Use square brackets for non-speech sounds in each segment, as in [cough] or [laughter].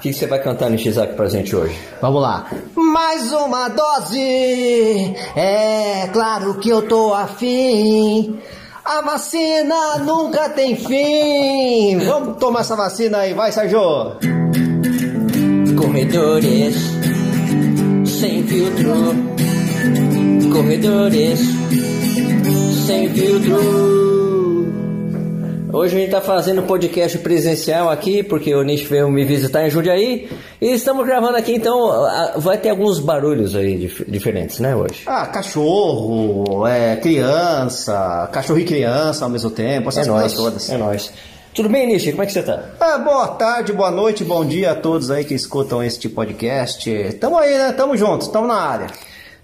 O que, você vai cantar, Nishizaki, pra gente hoje? Vamos lá. Mais uma dose, é claro que eu tô afim. A vacina nunca tem fim. Vamos tomar essa vacina aí, vai, Sérgio. Corredores sem filtro. Corredores sem filtro. Hoje a gente está fazendo podcast presencial aqui, porque o Nish veio me visitar em Jundiaí. E estamos gravando aqui, então vai ter alguns barulhos aí dif- diferentes, né, hoje? Ah, cachorro, é, criança, cachorro e criança ao mesmo tempo, essas é coisas nóis, todas. é nóis. Tudo bem, Nish? Como é que você tá? Ah, boa tarde, boa noite, bom dia a todos aí que escutam este podcast. Tamo aí, né? Tamo juntos, tamo na área.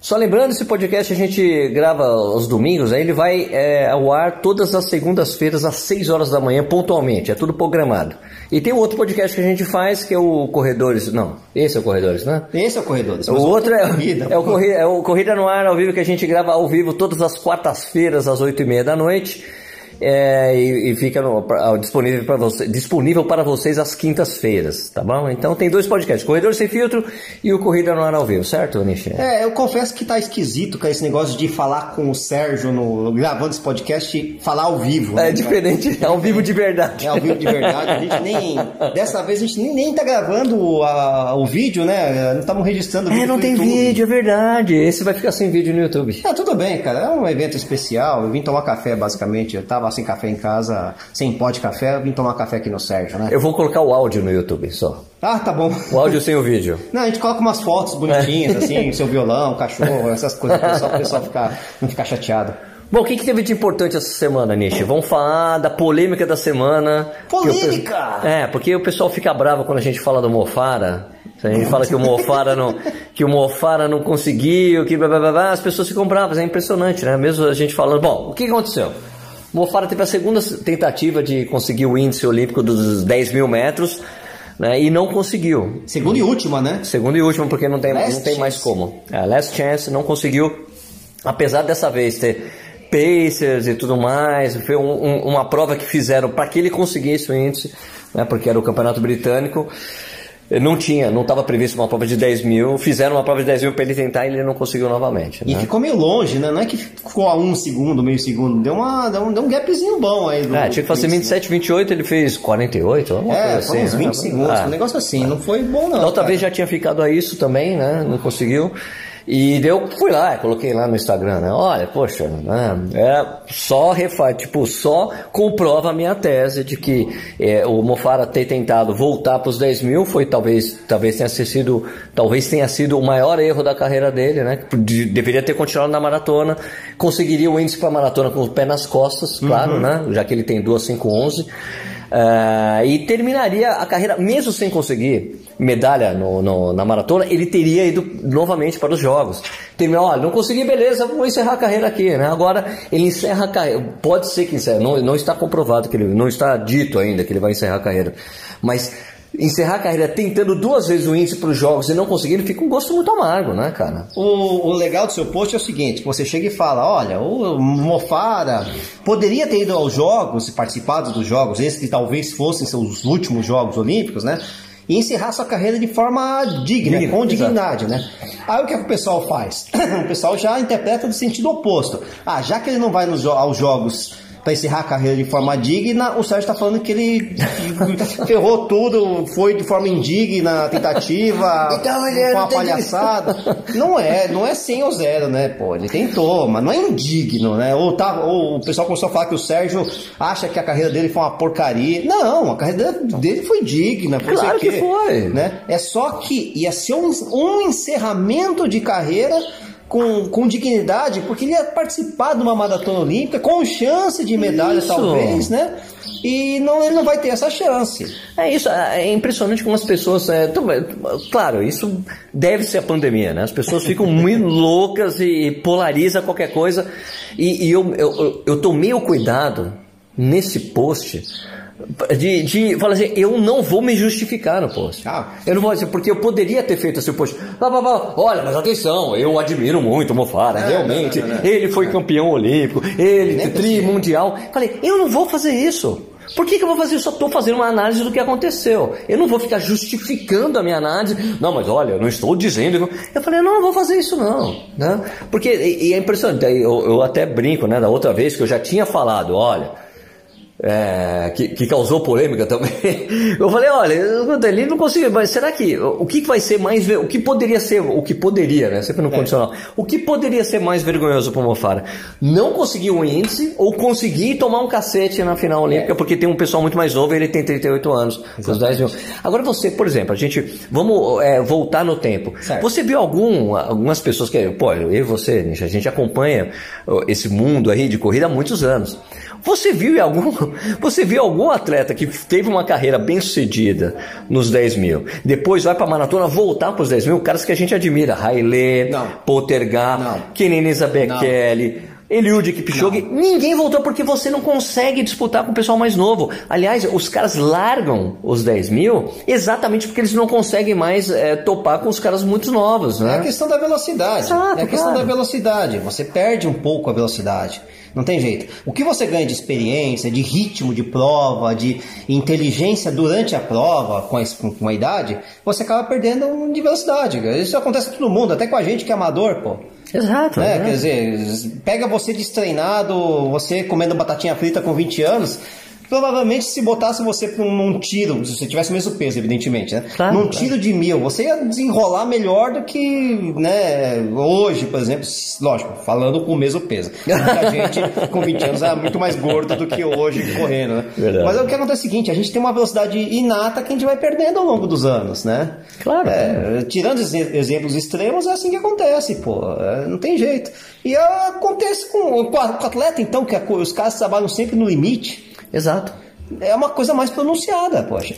Só lembrando, esse podcast a gente grava aos domingos, aí ele vai é, ao ar todas as segundas-feiras às 6 horas da manhã, pontualmente, é tudo programado. E tem um outro podcast que a gente faz, que é o Corredores, não, esse é o Corredores, né? Esse é o corredor. O outro é, corrida. é, o Corrida, é o Corrida no Ar ao vivo que a gente grava ao vivo todas as quartas-feiras às 8 e meia da noite. É, e, e fica no- pra- disponível, para você, disponível para vocês às quintas-feiras, tá bom? Então tem dois podcasts, Corredor Sem Filtro e o Corrida no Ar ao vivo, certo, Nishi? É, eu confesso que tá esquisito com esse negócio de falar com o Sérgio no, gravando esse podcast e falar ao vivo. né? É diferente, é ao vivo de verdade. É ao vivo de verdade. A gente nem. Dessa vez a gente nem, nem tá gravando a- o vídeo, né? Não estamos registrando o vídeo. É, não tem YouTube. vídeo, é verdade. Esse vai ficar sem vídeo no YouTube. Ah, tudo bem, cara. É um evento especial. Eu vim tomar café, basicamente. Eu tava sem café em casa, sem pó de café. Vim tomar café aqui no Sérgio, né? Eu vou colocar o áudio no YouTube só. Ah, tá bom. O áudio sem o vídeo. Não, a gente coloca umas fotos bonitinhas, assim, seu violão, cachorro, [laughs] essas coisas, só pro pessoal ficar, não ficar chateado. Bom, o que, que teve de importante essa semana, Nishi? Vamos falar da polêmica da semana. Polêmica! O É, porque o pessoal fica bravo quando a gente fala do Mofara. A gente fala que o Mofara não, que o Mofara não conseguiu, que blá, blá, blá, as pessoas ficam bravas, é impressionante, né? Mesmo a gente falando, bom, o que aconteceu? Mofara teve a segunda tentativa de conseguir o índice olímpico dos 10 mil metros, né? E não conseguiu. Segunda e última, né? Segundo e último, porque não tem, Last não tem mais como. É, last chance não conseguiu, apesar dessa vez ter Pacers e tudo mais, foi um- um- uma prova que fizeram para que ele conseguisse o índice, né, porque era o campeonato britânico. Não tinha, não estava previsto uma prova de 10 mil, fizeram uma prova de 10 mil para ele tentar e ele não conseguiu novamente. E né? ficou meio longe, né? Não é que ficou a um segundo, meio segundo. Deu, uma, deu, um, deu um gapzinho bom aí. Do, É, tinha que fazer do índice, 27, 28, ele fez 48, alguma né? É, coisa assim. uns né? 20 segundos. Ah. Um negócio assim. Não foi bom, não. Da outra cara. vez já tinha ficado a isso também, né? Não conseguiu. E eu fui lá, coloquei lá no Instagram, né? Olha, poxa, né? É, só refaz, tipo, só comprova a minha tese de que é, o Mofara ter tentado voltar para os 10 mil foi talvez, talvez tenha sido, talvez tenha sido o maior erro da carreira dele, né? De- deveria ter continuado na maratona, conseguiria o índice para maratona com o pé nas costas, claro, né? Já que ele tem 2,511. Ah, e terminaria a carreira, mesmo sem conseguir medalha no- no- na maratona, ele teria ido novamente para os jogos. Terminou, olha, não consegui, beleza, vou encerrar a carreira aqui, né? Agora ele encerra a carreira, pode ser que encerre, não, não está comprovado que ele, não está dito ainda que ele vai encerrar a carreira, mas encerrar a carreira tentando duas vezes o índice para os jogos e não conseguindo, fica um gosto muito amargo, né, cara? O, o legal do seu post é o seguinte: você chega e fala, olha, o Mofara poderia ter ido aos jogos e participado dos jogos, esses que talvez fossem seus últimos jogos olímpicos, né? E encerrar sua carreira de forma digna, Digna, com dignidade, né? Aí o que, é que o pessoal faz? [clears throat] o pessoal já interpreta no sentido oposto. Ah, já que ele não vai nos aos jogos para encerrar a carreira de forma digna, o Sérgio está falando que ele [laughs] ferrou tudo, foi de forma indigna tentativa, [laughs] Então ele com uma palhaçada. Não é, não é 100 ou 0, né, pô? Ele tentou, mas não é indigno, né? Ou, tá, ou o pessoal começou a falar que o Sérgio acha que a carreira dele foi uma porcaria. Não, a carreira dele foi digna, foi Claro que quê, foi. Né? É só que ia ser um, um encerramento de carreira com, com dignidade, porque ele ia participar de uma maratona olímpica com chance de medalha, Isso. talvez, né? E não, ele não vai ter essa chance. É isso, é impressionante como as pessoas. É, tão- é, claro, isso deve ser a pandemia, né? As pessoas ficam muito [laughs] loucas e polariza qualquer coisa. E, e eu, eu, eu- eu tomei o cuidado nesse post de, de falar assim: eu não vou me justificar no post. Ah. Eu não vou dizer, porque eu poderia ter feito esse post. Blá, blá, blá. Olha, mas atenção, eu admiro muito o Mofara, Não, realmente. não, não, não. Ele foi campeão olímpico, ele tri mundial. Falei, eu não vou fazer isso. Por que, que eu vou fazer? Eu só estou fazendo uma análise do que aconteceu. Eu não vou ficar justificando a minha análise. Não, mas olha, eu não estou dizendo. Eu falei, não, não vou fazer isso não. Né? Porque, e, e é impressionante, eu, eu até brinco, né, da outra vez que eu já tinha falado, olha é, que, que, causou polêmica também. [laughs] Eu falei, olha, ele não conseguiu, mas será que o que vai ser mais, o que poderia ser, o que poderia, né? Sempre no é. condicional. O que poderia ser mais vergonhoso para o Mofara? Não conseguir um índice ou conseguir tomar um cacete na final olímpica, é. porque tem um pessoal muito mais novo, ele tem 38 anos, os 10 mil. Agora você, por exemplo, a gente, vamos é, voltar no tempo. Certo. Você viu algum, algumas pessoas que, pô, eu e você, a gente acompanha esse mundo aí de corrida há muitos anos. Você viu algum, você viu algum atleta que teve uma carreira bem sucedida nos 10 mil, depois vai para maratona voltar para os 10 mil, caras que a gente admira, Haile, Poltergar, Kenenisa Bekele, Eliud Kipchoge, não. ninguém voltou porque você não consegue disputar com o pessoal mais novo. Aliás, os caras largam os 10 mil exatamente porque eles não conseguem mais é, topar com os caras muito novos. Né? É a questão da velocidade. Exato, é a questão da velocidade. Você perde um pouco a velocidade. Não tem jeito. O que você ganha de experiência, de ritmo de prova, de inteligência durante a prova, com a, com a idade, você acaba perdendo de velocidade. Isso acontece com todo mundo, até com a gente que é amador, pô. Exato. Né? Quer dizer, pega você destreinado, você comendo batatinha frita com 20 anos, Provavelmente, se botasse você num tiro, se você tivesse o mesmo peso, evidentemente, né? Claro, num claro. tiro de mil, você ia desenrolar melhor do que, né, hoje, por exemplo, lógico, falando com o mesmo peso. Muita [laughs] gente com 20 anos é muito mais gorda do que hoje correndo, né? Verdade. Mas o que acontece é o seguinte, a gente tem uma velocidade inata que a gente vai perdendo ao longo dos anos, né? Claro. É, tirando exemplos extremos, é assim que acontece, pô. É, não tem jeito. E acontece com, com o atleta, então, que os caras trabalham sempre no limite. Exato. É uma coisa mais pronunciada, poxa.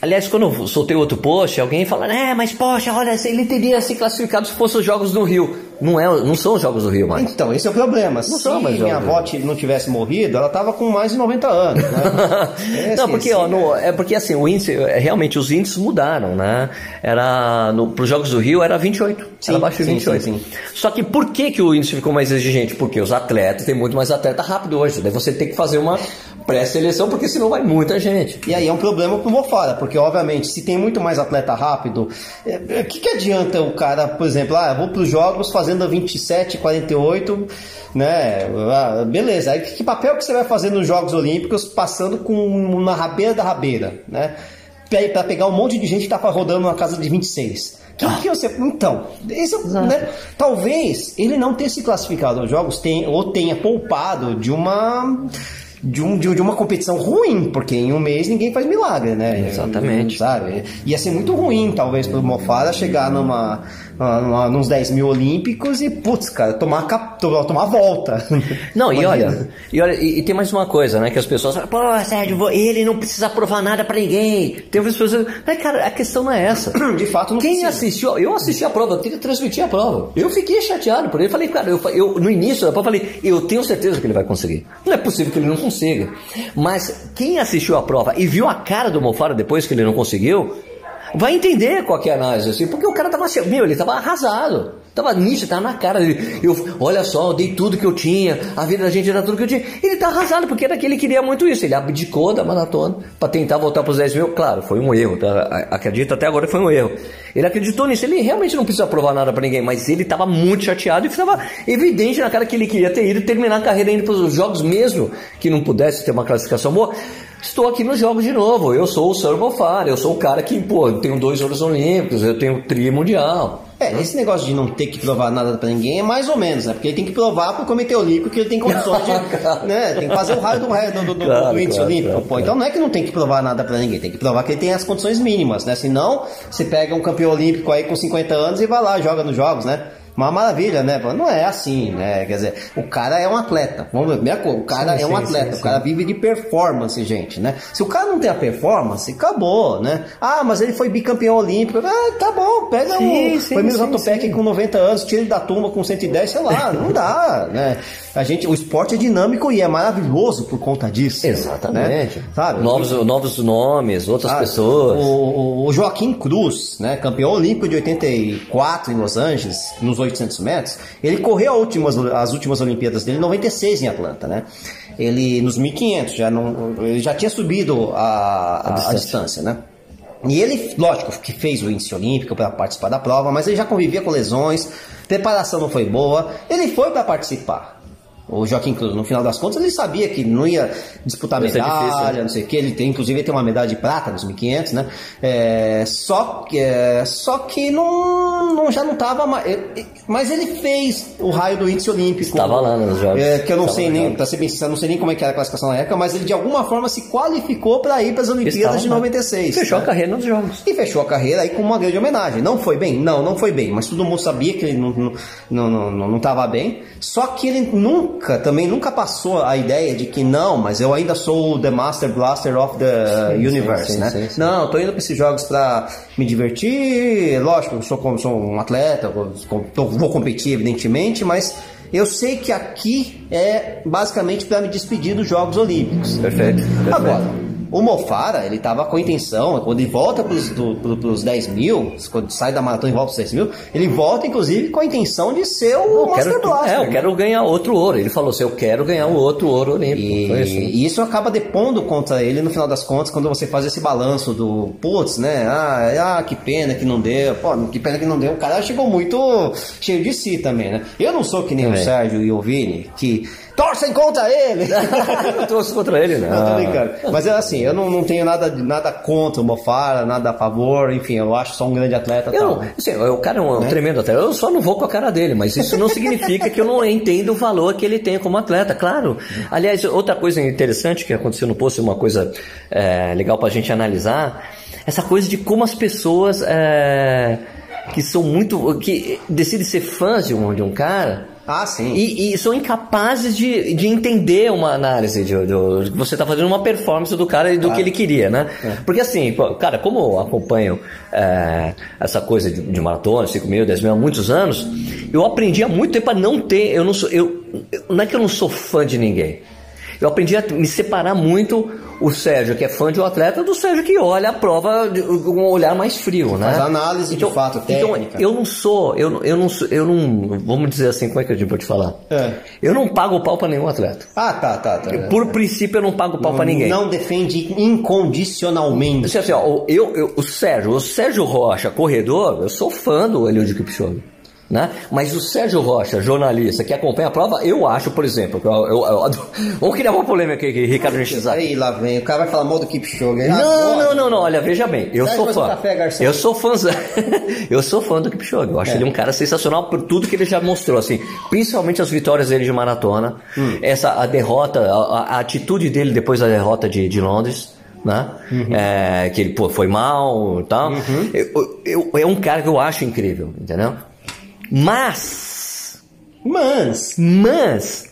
Aliás, quando eu soltei outro post, alguém fala, é, mas poxa, olha, ele teria se classificado se fossem os Jogos do Rio. Não, é, não são os Jogos do Rio mais. Então, esse é o problema. Não se minha avó não tivesse morrido, ela estava com mais de 90 anos. Né? [laughs] é, não, porque, ó, no, é porque assim, o índice, é, realmente os índices mudaram, né? Era, para os Jogos do Rio era 28, sim, era abaixo de 28. Sim, sim, Só que por que, que o índice ficou mais exigente? Porque os atletas, tem muito mais atleta rápido hoje, daí você tem que fazer uma pré-seleção, porque senão vai muita gente. E aí é um problema pro Mofara, porque obviamente se tem muito mais atleta rápido, o é, é, que, que adianta o cara, por exemplo, ah, vou para os jogos fazendo 27, 48, né? Ah, beleza, aí que papel que você vai fazer nos Jogos Olímpicos passando com na rabeira da rabeira, né? Para pegar um monte de gente que tá rodando uma casa de 26. Que, que você, então, esse, né, talvez ele não tenha se classificado aos jogos tenha, ou tenha poupado de uma de, um, de, uma competição ruim, porque em um mês ninguém faz milagre, né? Exatamente. Sabe? Ia ser muito ruim, talvez, pro Mofara chegar numa, numa, nos 10 mil olímpicos e, putz, cara, tomar, tomar volta. [laughs] Não, e olha, e olha, e, e, tem mais uma coisa, né? Que as pessoas falam, pô, Sérgio, ele não precisa provar nada para ninguém. Tem outras pessoas. Mas, cara, a questão não é essa. [clears throat] De fato, não Quem precisa. assistiu, eu assisti a prova, eu que transmitir a prova. Eu fiquei chateado por ele. Falei, cara, eu, eu, no início da prova, falei, eu tenho certeza que ele vai conseguir. Não é possível que ele não consiga. Mas quem assistiu a prova e viu a cara do Mofara depois que ele não conseguiu, vai entender qual é a análise, assim, porque o cara tava assim, meu, ele tava arrasado. Tava nisso, tava na cara dele. Eu, olha só, eu dei tudo que eu tinha, a vida da gente era tudo que eu tinha. Ele tá arrasado, porque era que ele queria muito isso. Ele abdicou da maratona para tentar voltar para os 10 mil. Claro, foi um erro, tá? acredito até agora foi um erro. Ele acreditou nisso, ele realmente não precisa provar nada para ninguém, mas ele tava muito chateado e estava evidente na cara que ele queria ter ido terminar a carreira indo para os jogos mesmo que não pudesse ter uma classificação boa. Estou aqui nos jogos de novo. Eu sou o Sir Bofar, eu sou o cara que, pô, eu tenho dois ouros olímpicos, eu tenho tri mundial. É, esse negócio de não ter que provar nada para ninguém é mais ou menos, né? Porque ele tem que provar pro Comitê Olímpico que ele tem condições de. [laughs] né? Tem que fazer o raio do, do, do, claro, do índice claro, olímpico. Claro, Pô, então não é que não tem que provar nada para ninguém, tem que provar que ele tem as condições mínimas, né? Senão, você pega um campeão olímpico aí com 50 anos e vai lá, joga nos jogos, né? Uma maravilha, né? Não é assim, né? Quer dizer, o cara é um atleta. Vamos ver, o cara sim, é um sim, atleta, sim, o cara vive de performance, gente, né? Se o cara não tem a performance, acabou, né? Ah, mas ele foi bicampeão olímpico. Ah, tá bom, pega sim, o foi Topek com 90 anos, tira ele da turma com 110, sei lá, não dá, né? A gente, o esporte é dinâmico e é maravilhoso por conta disso. Exatamente. Né? Sabe? Novos, novos nomes, outras ah, pessoas. O, o, Joaquim Cruz, né? Campeão olímpico de 84 em Los Angeles, nos 800 metros, ele correu últimas, as últimas Olimpíadas dele em 96 em Atlanta, né? ele nos 1500 já não, ele já tinha subido a, a, a distância. distância, né? E ele, lógico, que fez o índice olímpico para participar da prova, mas ele já convivia com lesões, preparação não foi boa, ele foi para participar. O Joaquim Cruz, no final das contas, ele sabia que não ia disputar ser medalha, difícil, né? não sei o que, ele tem, inclusive ele tem uma medalha de prata nos 1500, né? É, só, que- é, só que não, não- já não estava mais. Mas ele fez o raio do índice olímpico. Estava lá nos Jogos. É, que eu não Estava sei lá. nem, pra ser bem sincero, não sei nem como é que era a classificação na época, mas ele de alguma forma se qualificou para ir para as Olimpíadas Estava de lá. 96. Fechou né? a carreira nos jogos. E fechou a carreira aí com uma grande homenagem. Não foi bem? Não, não foi bem. Mas todo mundo sabia que ele não estava não, não, não, não bem. Só que ele nunca, também nunca passou a ideia de que não, mas eu ainda sou o The Master Blaster of the Sim, Universe, sim, né? sim. Não, eu tô indo para esses jogos para me divertir. Lógico, eu sou, sou um atleta, vou, vou competir, evidentemente, mas eu sei que aqui é basicamente para me despedir dos Jogos Olímpicos. Perfeito. perfeito. Agora, o Mofara, ele tava com a intenção, quando ele volta pros, do, pro- pros 10 mil, quando sai da maratona e volta pros 10 mil, ele volta, inclusive, com a intenção de ser o Eu Master quero, Blaster. é, eu quero ganhar outro ouro. Ele falou assim: eu quero ganhar um outro ouro olímpico. Foi isso. E, e isso acaba depondo contra ele no final das contas, quando você faz esse balanço do putz, né? Ah, ah, que pena que não deu, pô, que pena que não deu. O cara chegou muito cheio de si também, né? Eu não sou que nem o Também. Sérgio e o Vini, que torcem contra ele. [laughs] Eu não trouxe contra ele, não. Não, tô brincando. Mas é assim, eu não, não tenho nada, nada contra o Mofara, nada a favor, enfim, eu acho só um grande atleta Eu, tal. não- assim, o cara é um Né? tremendo atleta. Eu só não vou com a cara dele, mas isso não significa que eu não entendo o valor que ele tem como atleta, claro. Aliás, outra coisa interessante que aconteceu no post, uma coisa é, legal pra gente analisar, essa coisa de como as pessoas é, que são muito. que decidem ser fãs de um, de um cara. Ah, sim. E, e são incapazes de, de entender uma análise de, de você está fazendo uma performance do cara e do que ele queria, né? Porque assim, cara, como eu acompanho é, essa coisa de, de maratona, 5 mil, 10 mil há muitos anos, eu aprendi há muito tempo a não ter. Eu não sou. Eu, eu- não é que eu não sou fã de ninguém. Eu aprendi a me separar muito o Sérgio, que é fã de um atleta, do Sérgio que olha a prova com um olhar mais frio, né? Faz análise de fato, Então, técnica. eu não sou, eu, não- eu não sou, eu não, vamos dizer assim, como é que eu vou te falar? É. Eu não pago pau pra nenhum atleta. Ah, tá, tá, tá. Por princípio, eu não pago pau pra ninguém. Não defende incondicionalmente. Assim, assim, ó, o- eu, eu- o Sérgio, o Sérgio Rocha, corredor, eu sou fã do Eliud Kipchoge. Né? Mas o Sérgio Rocha, jornalista, que acompanha a prova, eu acho, por exemplo, eu, eu- eu adoro- [laughs] vamos criar uma polêmica aqui, Ricardo Nishizaki. Aí lá vem, o cara vai falar mal do Kipchoge. Não, Agora. não, não, não, olha, veja bem, eu Traz sou um fã. café, eu sou fã, eu sou fã do [laughs] Kipchoge. Eu acho É. ele um cara sensacional por tudo que ele já mostrou, assim, principalmente as vitórias dele de maratona, Hum. essa a derrota, a, a- atitude dele depois da derrota de, de Londres. Né? Uhum. É, que ele pô, foi mal e tal. Eu- eu- é um cara que eu acho incrível, entendeu? Mas Mas, mas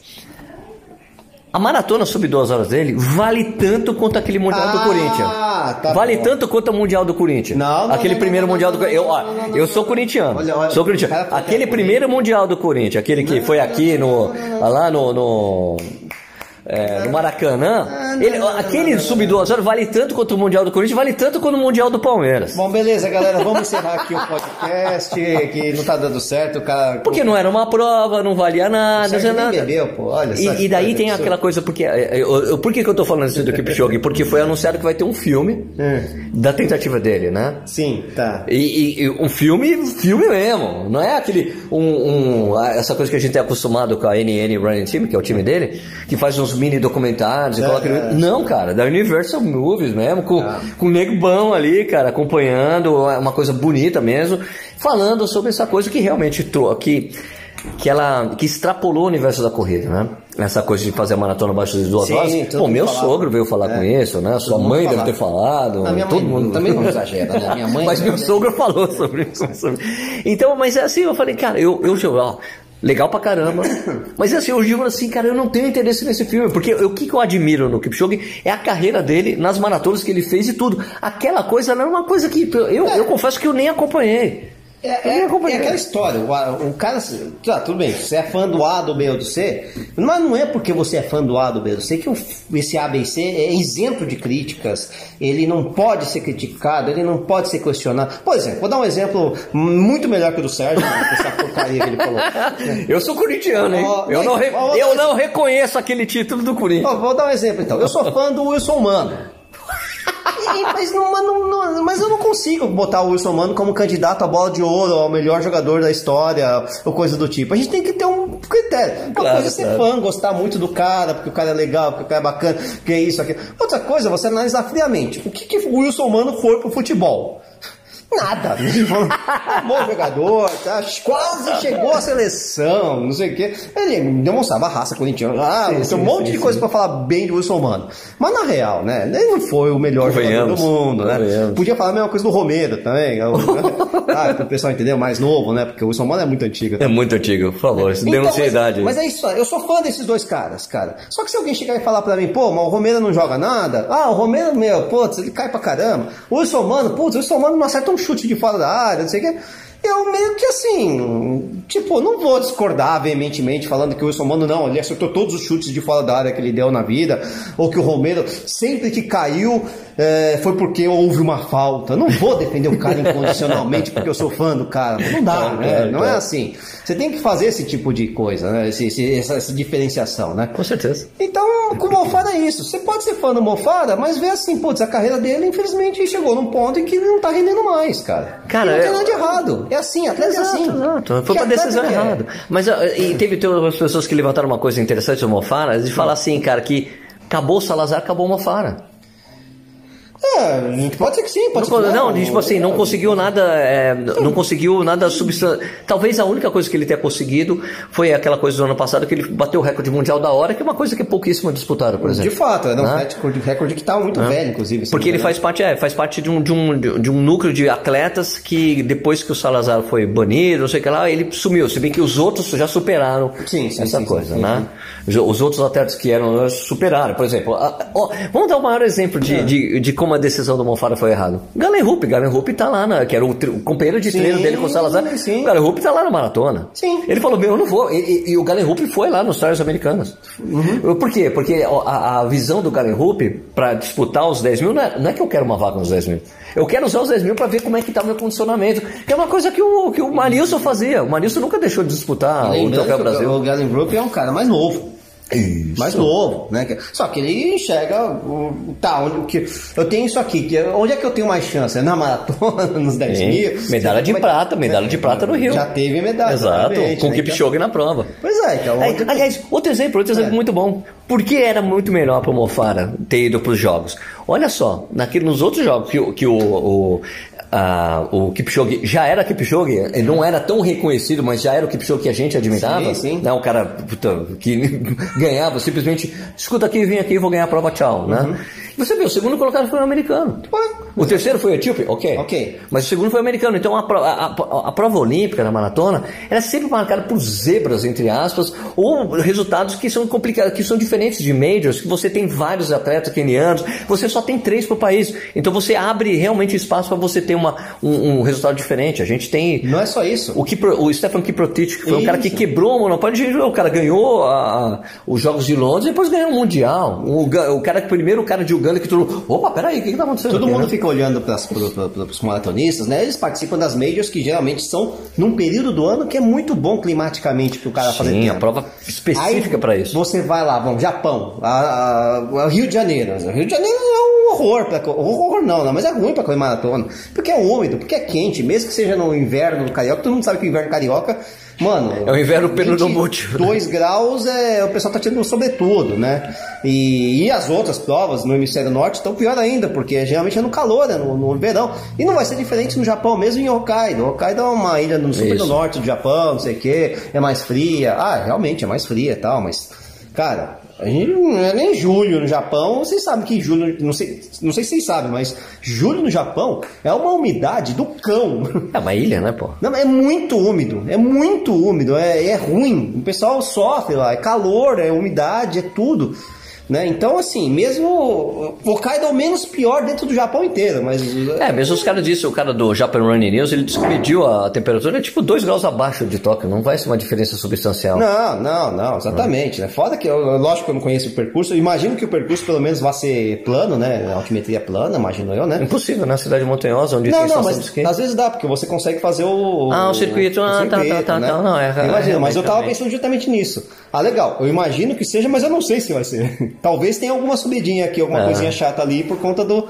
a maratona sub duas horas dele vale tanto quanto aquele Mundial do Ah, Corinthians. tá vale bom. tanto quanto o Mundial do Corinthians. Não, não, aquele não, primeiro não, Mundial do Corinthians. Eu, ó, eu sou corintiano. Olha, olha, sou corintiano. Aquele até primeiro Mundial do Corinthians, aquele que foi aqui no. lá no. no é, no Maracanã, Ah, não, ele, não, aquele não, sub duas horas vale tanto quanto o Mundial do Corinthians, vale tanto quanto o Mundial do Palmeiras. bom, beleza, galera, vamos encerrar aqui o podcast, que não tá dando certo, cara... Porque não era uma prova, não valia nada, não nada. bebeu, pô, olha E, e daí tem aquela coisa, porque. é, eu- eu- Por que, que eu tô falando isso do Kipchoge? Porque foi anunciado que vai ter um filme Hum. da tentativa dele, né? Sim, tá. E, e- e um filme, filme mesmo. Não é aquele. Um, um- essa coisa que a gente é acostumado com a NN Running Team, que é o time dele, que faz uns mini documentários e É, coloca. é. Não, cara, da Universal Movies mesmo, com, Ah. com o nego bom ali, cara, acompanhando, é uma coisa bonita mesmo, falando sobre essa coisa que realmente trou- que que ela que extrapolou o universo da corrida, né? Essa coisa de fazer a maratona abaixo de duas Sim, horas. todo Pô, meu falava. sogro veio falar É. com isso, né? Sua mundo mãe deve ter falado. A minha todo mãe mundo também não exagera, né? Minha mãe [laughs] mas meu sogro falou sobre isso. sobre- Então, mas é assim, eu falei, cara, eu, eu, ó, legal pra caramba. [coughs] Mas assim, eu digo assim, cara, eu não tenho interesse nesse filme, porque eu- o que, que eu admiro no Kipchoge é a carreira dele nas maratonas que ele fez e tudo. Aquela coisa não é uma coisa que eu, eu, eu confesso que eu nem acompanhei. É, é, é aquela história, o, o cara, tá, tudo bem, você é fã do A, do B ou do C, mas não é porque você é fã do A, do B ou do C que o, esse A, B e C é isento de críticas, ele não pode ser criticado, ele não pode ser questionado. Por exemplo, vou dar um exemplo muito melhor que o do Sérgio, essa porcaria que ele falou. [laughs] Eu sou corintiano, hein? eu, não, re, eu não reconheço aquele título do Corinthians. vou dar um exemplo então. Eu sou fã do Wilson Mano mas, não, mas, não, mas eu não consigo botar o Wilson Mano como candidato à bola de ouro, ao melhor jogador da história, ou coisa do tipo. A gente tem que ter um critério. Uma claro, coisa é ser claro. fã, gostar muito do cara, porque o cara é legal, porque o cara é bacana, porque é isso, aquilo. Outra coisa, você analisar friamente. O que, que o Wilson Mano foi pro futebol? Nada. [laughs] um bom jogador, tá? quase chegou à seleção, não sei o quê. Ele demonstrava raça corintiana. Ah, sim, tem um monte sim, de coisa para falar bem de Wilson Mano. Mas na real, né? Ele não foi o melhor jogador do mundo, né? Podia falar a mesma coisa do Romero também. Né? [laughs] ah, para o pessoal entender, mais novo, né? Porque o Wilson Mano é muito antigo. Tá? É muito antigo, por favor. Isso então, denuncia idade. Mas é isso, eu sou fã desses dois caras, cara. Só que se alguém chegar e falar para mim, pô, mas o Romero não joga nada. Ah, o Romero, meu, putz, ele cai pra caramba. O Wilson Mano, putz, o Wilson Mano não acerta um chute de fora da área, não sei o que eu meio que assim, tipo, não vou discordar veementemente falando que o Wilson Mano não, ele acertou todos os chutes de fora da área que ele deu na vida, ou que o Romero, sempre que caiu, é, foi porque houve uma falta. Não vou defender o cara incondicionalmente porque eu sou fã do cara. Não dá, né? Não é assim. Você tem que fazer esse tipo de coisa, né? Esse, esse, essa, essa, diferenciação, né? Com certeza. Então, com o Mofara é isso. Você pode ser fã do Mofara, mas vê assim, putz, a carreira dele, infelizmente, chegou num ponto em que ele não tá rendendo mais, cara. Cara, e não tem nada de errado. É assim, até é assim. Exato. Foi uma decisão errada. Mas e teve outras pessoas que levantaram uma coisa interessante do Mofara, de falar assim, cara, que acabou o Salazar, acabou o Mofara. É, pode ser que sim, pode não, ser que não. não tipo assim, não conseguiu nada, é, não conseguiu nada substancial. Talvez a única coisa que ele tenha conseguido foi aquela coisa do ano passado que ele bateu o recorde mundial da hora, que é uma coisa que é pouquíssimo disputaram, por exemplo. De fato, é um né? recorde, recorde que está muito né? velho, inclusive. Porque ele faz parte, é, faz parte de um, de, um, de um núcleo de atletas que depois que o Salazar foi banido, não sei o que lá, ele sumiu. Se bem que os outros já superaram sim, sim, essa sim, coisa, né? Os outros atletas que eram superaram. Por exemplo, a, ó, vamos dar o maior exemplo de, é. de, de como a decisão do Monfara foi errado. Galen Rupp, Galen Rupp tá lá, na, que era o, o companheiro de sim, treino dele com o Salazar. Sim. O Galen Rupp tá lá na maratona. Sim. Ele falou, meu, eu não vou. E, e, e o Galen Rupp foi lá nos Stars Americanas. Uhum. Por quê? Porque a, a visão do Galen Rupp para disputar os 10 mil não é, não é, que eu quero uma vaga nos 10 mil. Eu quero usar os 10 mil para ver como é que tá o meu condicionamento. Que é uma coisa que o, que o Manilson fazia. O Manilson nunca deixou de disputar o Troféu Brasil. O Galen Rupp é um cara mais novo. Isso. mais novo, né? Só que ele enxerga o tá, onde que eu tenho isso aqui, que onde é que eu tenho mais chance? É na maratona, [laughs] nos 10 Sim. mil? Medalha de prata, medalha de prata no Rio. Já teve medalha. Exato, com o né? Kipchoge na prova. Pois é, então. Aí, aliás, outro exemplo, outro exemplo é. muito bom. Por que era muito melhor para o Mofara ter ido para os jogos? Olha só, naquele, nos outros jogos que, que o, o ah, o Kipchoge já era Kipchoge, ele não era tão reconhecido, mas já era o Kipchoge que a gente admirava. Sim, sim. Né? O cara puta, que [laughs] ganhava simplesmente, escuta aqui, vem aqui, vou ganhar a prova, tchau. Né? Você viu, o segundo colocado foi o americano. O terceiro foi o etíope? Ok. Ok. Mas o segundo foi o americano. Então a, a, a, a prova olímpica na maratona era sempre marcada por zebras, entre aspas, ou resultados que são complicados, que são diferentes de majors, que você tem vários atletas kenianos, você só tem três por país. Então você abre realmente espaço para você ter uma, um, um, resultado diferente. A gente tem. Não é só isso. O, Kipro, o Stefan Kiprotich, que foi isso. um cara que quebrou o monopólio. O cara ganhou a, os Jogos de Londres e depois ganhou o Mundial. O, o cara, primeiro o cara de Uganda que todo opa, peraí, o que, que tá acontecendo? Todo aqui, mundo né? fica olhando para os maratonistas, né? Eles participam das majors que geralmente são num período do ano que é muito bom climaticamente para o cara Sim, fazer tempo. a prova específica para isso. Você vai lá, vamos, Japão, a, a, a Rio de Janeiro. Rio de Janeiro é um horror, pra, horror não, não, mas é ruim para correr maratona, porque é úmido, porque é quente, mesmo que seja no inverno carioca, todo mundo sabe que o inverno carioca Mano, é o inverno peronomútil. 2 graus é o pessoal tá tirando sobretudo, né? E, e as outras provas no hemisfério norte estão pior ainda, porque geralmente é no calor, né? no, no, verão. E não vai ser diferente no Japão, mesmo em Hokkaido. Hokkaido é uma ilha no super do norte do Japão, não sei o que, é mais fria. Ah, realmente é mais fria e tal, mas, cara, a gente não é nem julho no Japão. Vocês sabem que julho, não sei, não sei se vocês sabem, mas julho no Japão é uma umidade do cão. É uma ilha, né, pô? Não, é muito úmido, é muito úmido, é, é ruim. O pessoal sofre lá, é calor, é umidade, é tudo. Né? Então, assim, mesmo o Kaido é o menos pior dentro do Japão inteiro, mas É, mesmo os caras disseram, o cara do Japan Running News, ele disse que mediu a temperatura é tipo 2 graus abaixo de Tóquio, não vai ser uma diferença substancial. Não, não, não, exatamente. Né? Foda que, eu, lógico que eu não conheço o percurso, eu imagino que o percurso pelo menos vai ser plano, né? A altimetria plana, imagino eu, né? Impossível, na cidade montanhosa, onde Não, tem não, estação de mas esqui. às vezes dá, porque você consegue fazer o. Ah, o circuito, ah, tá, tá, tá, né? tá, não, é, Eu imagino, é, mas eu tava realmente. pensando justamente nisso. Ah, legal, eu imagino que seja, mas eu não sei se vai ser. Talvez tenha alguma subidinha aqui, alguma Ah. coisinha chata ali por conta do.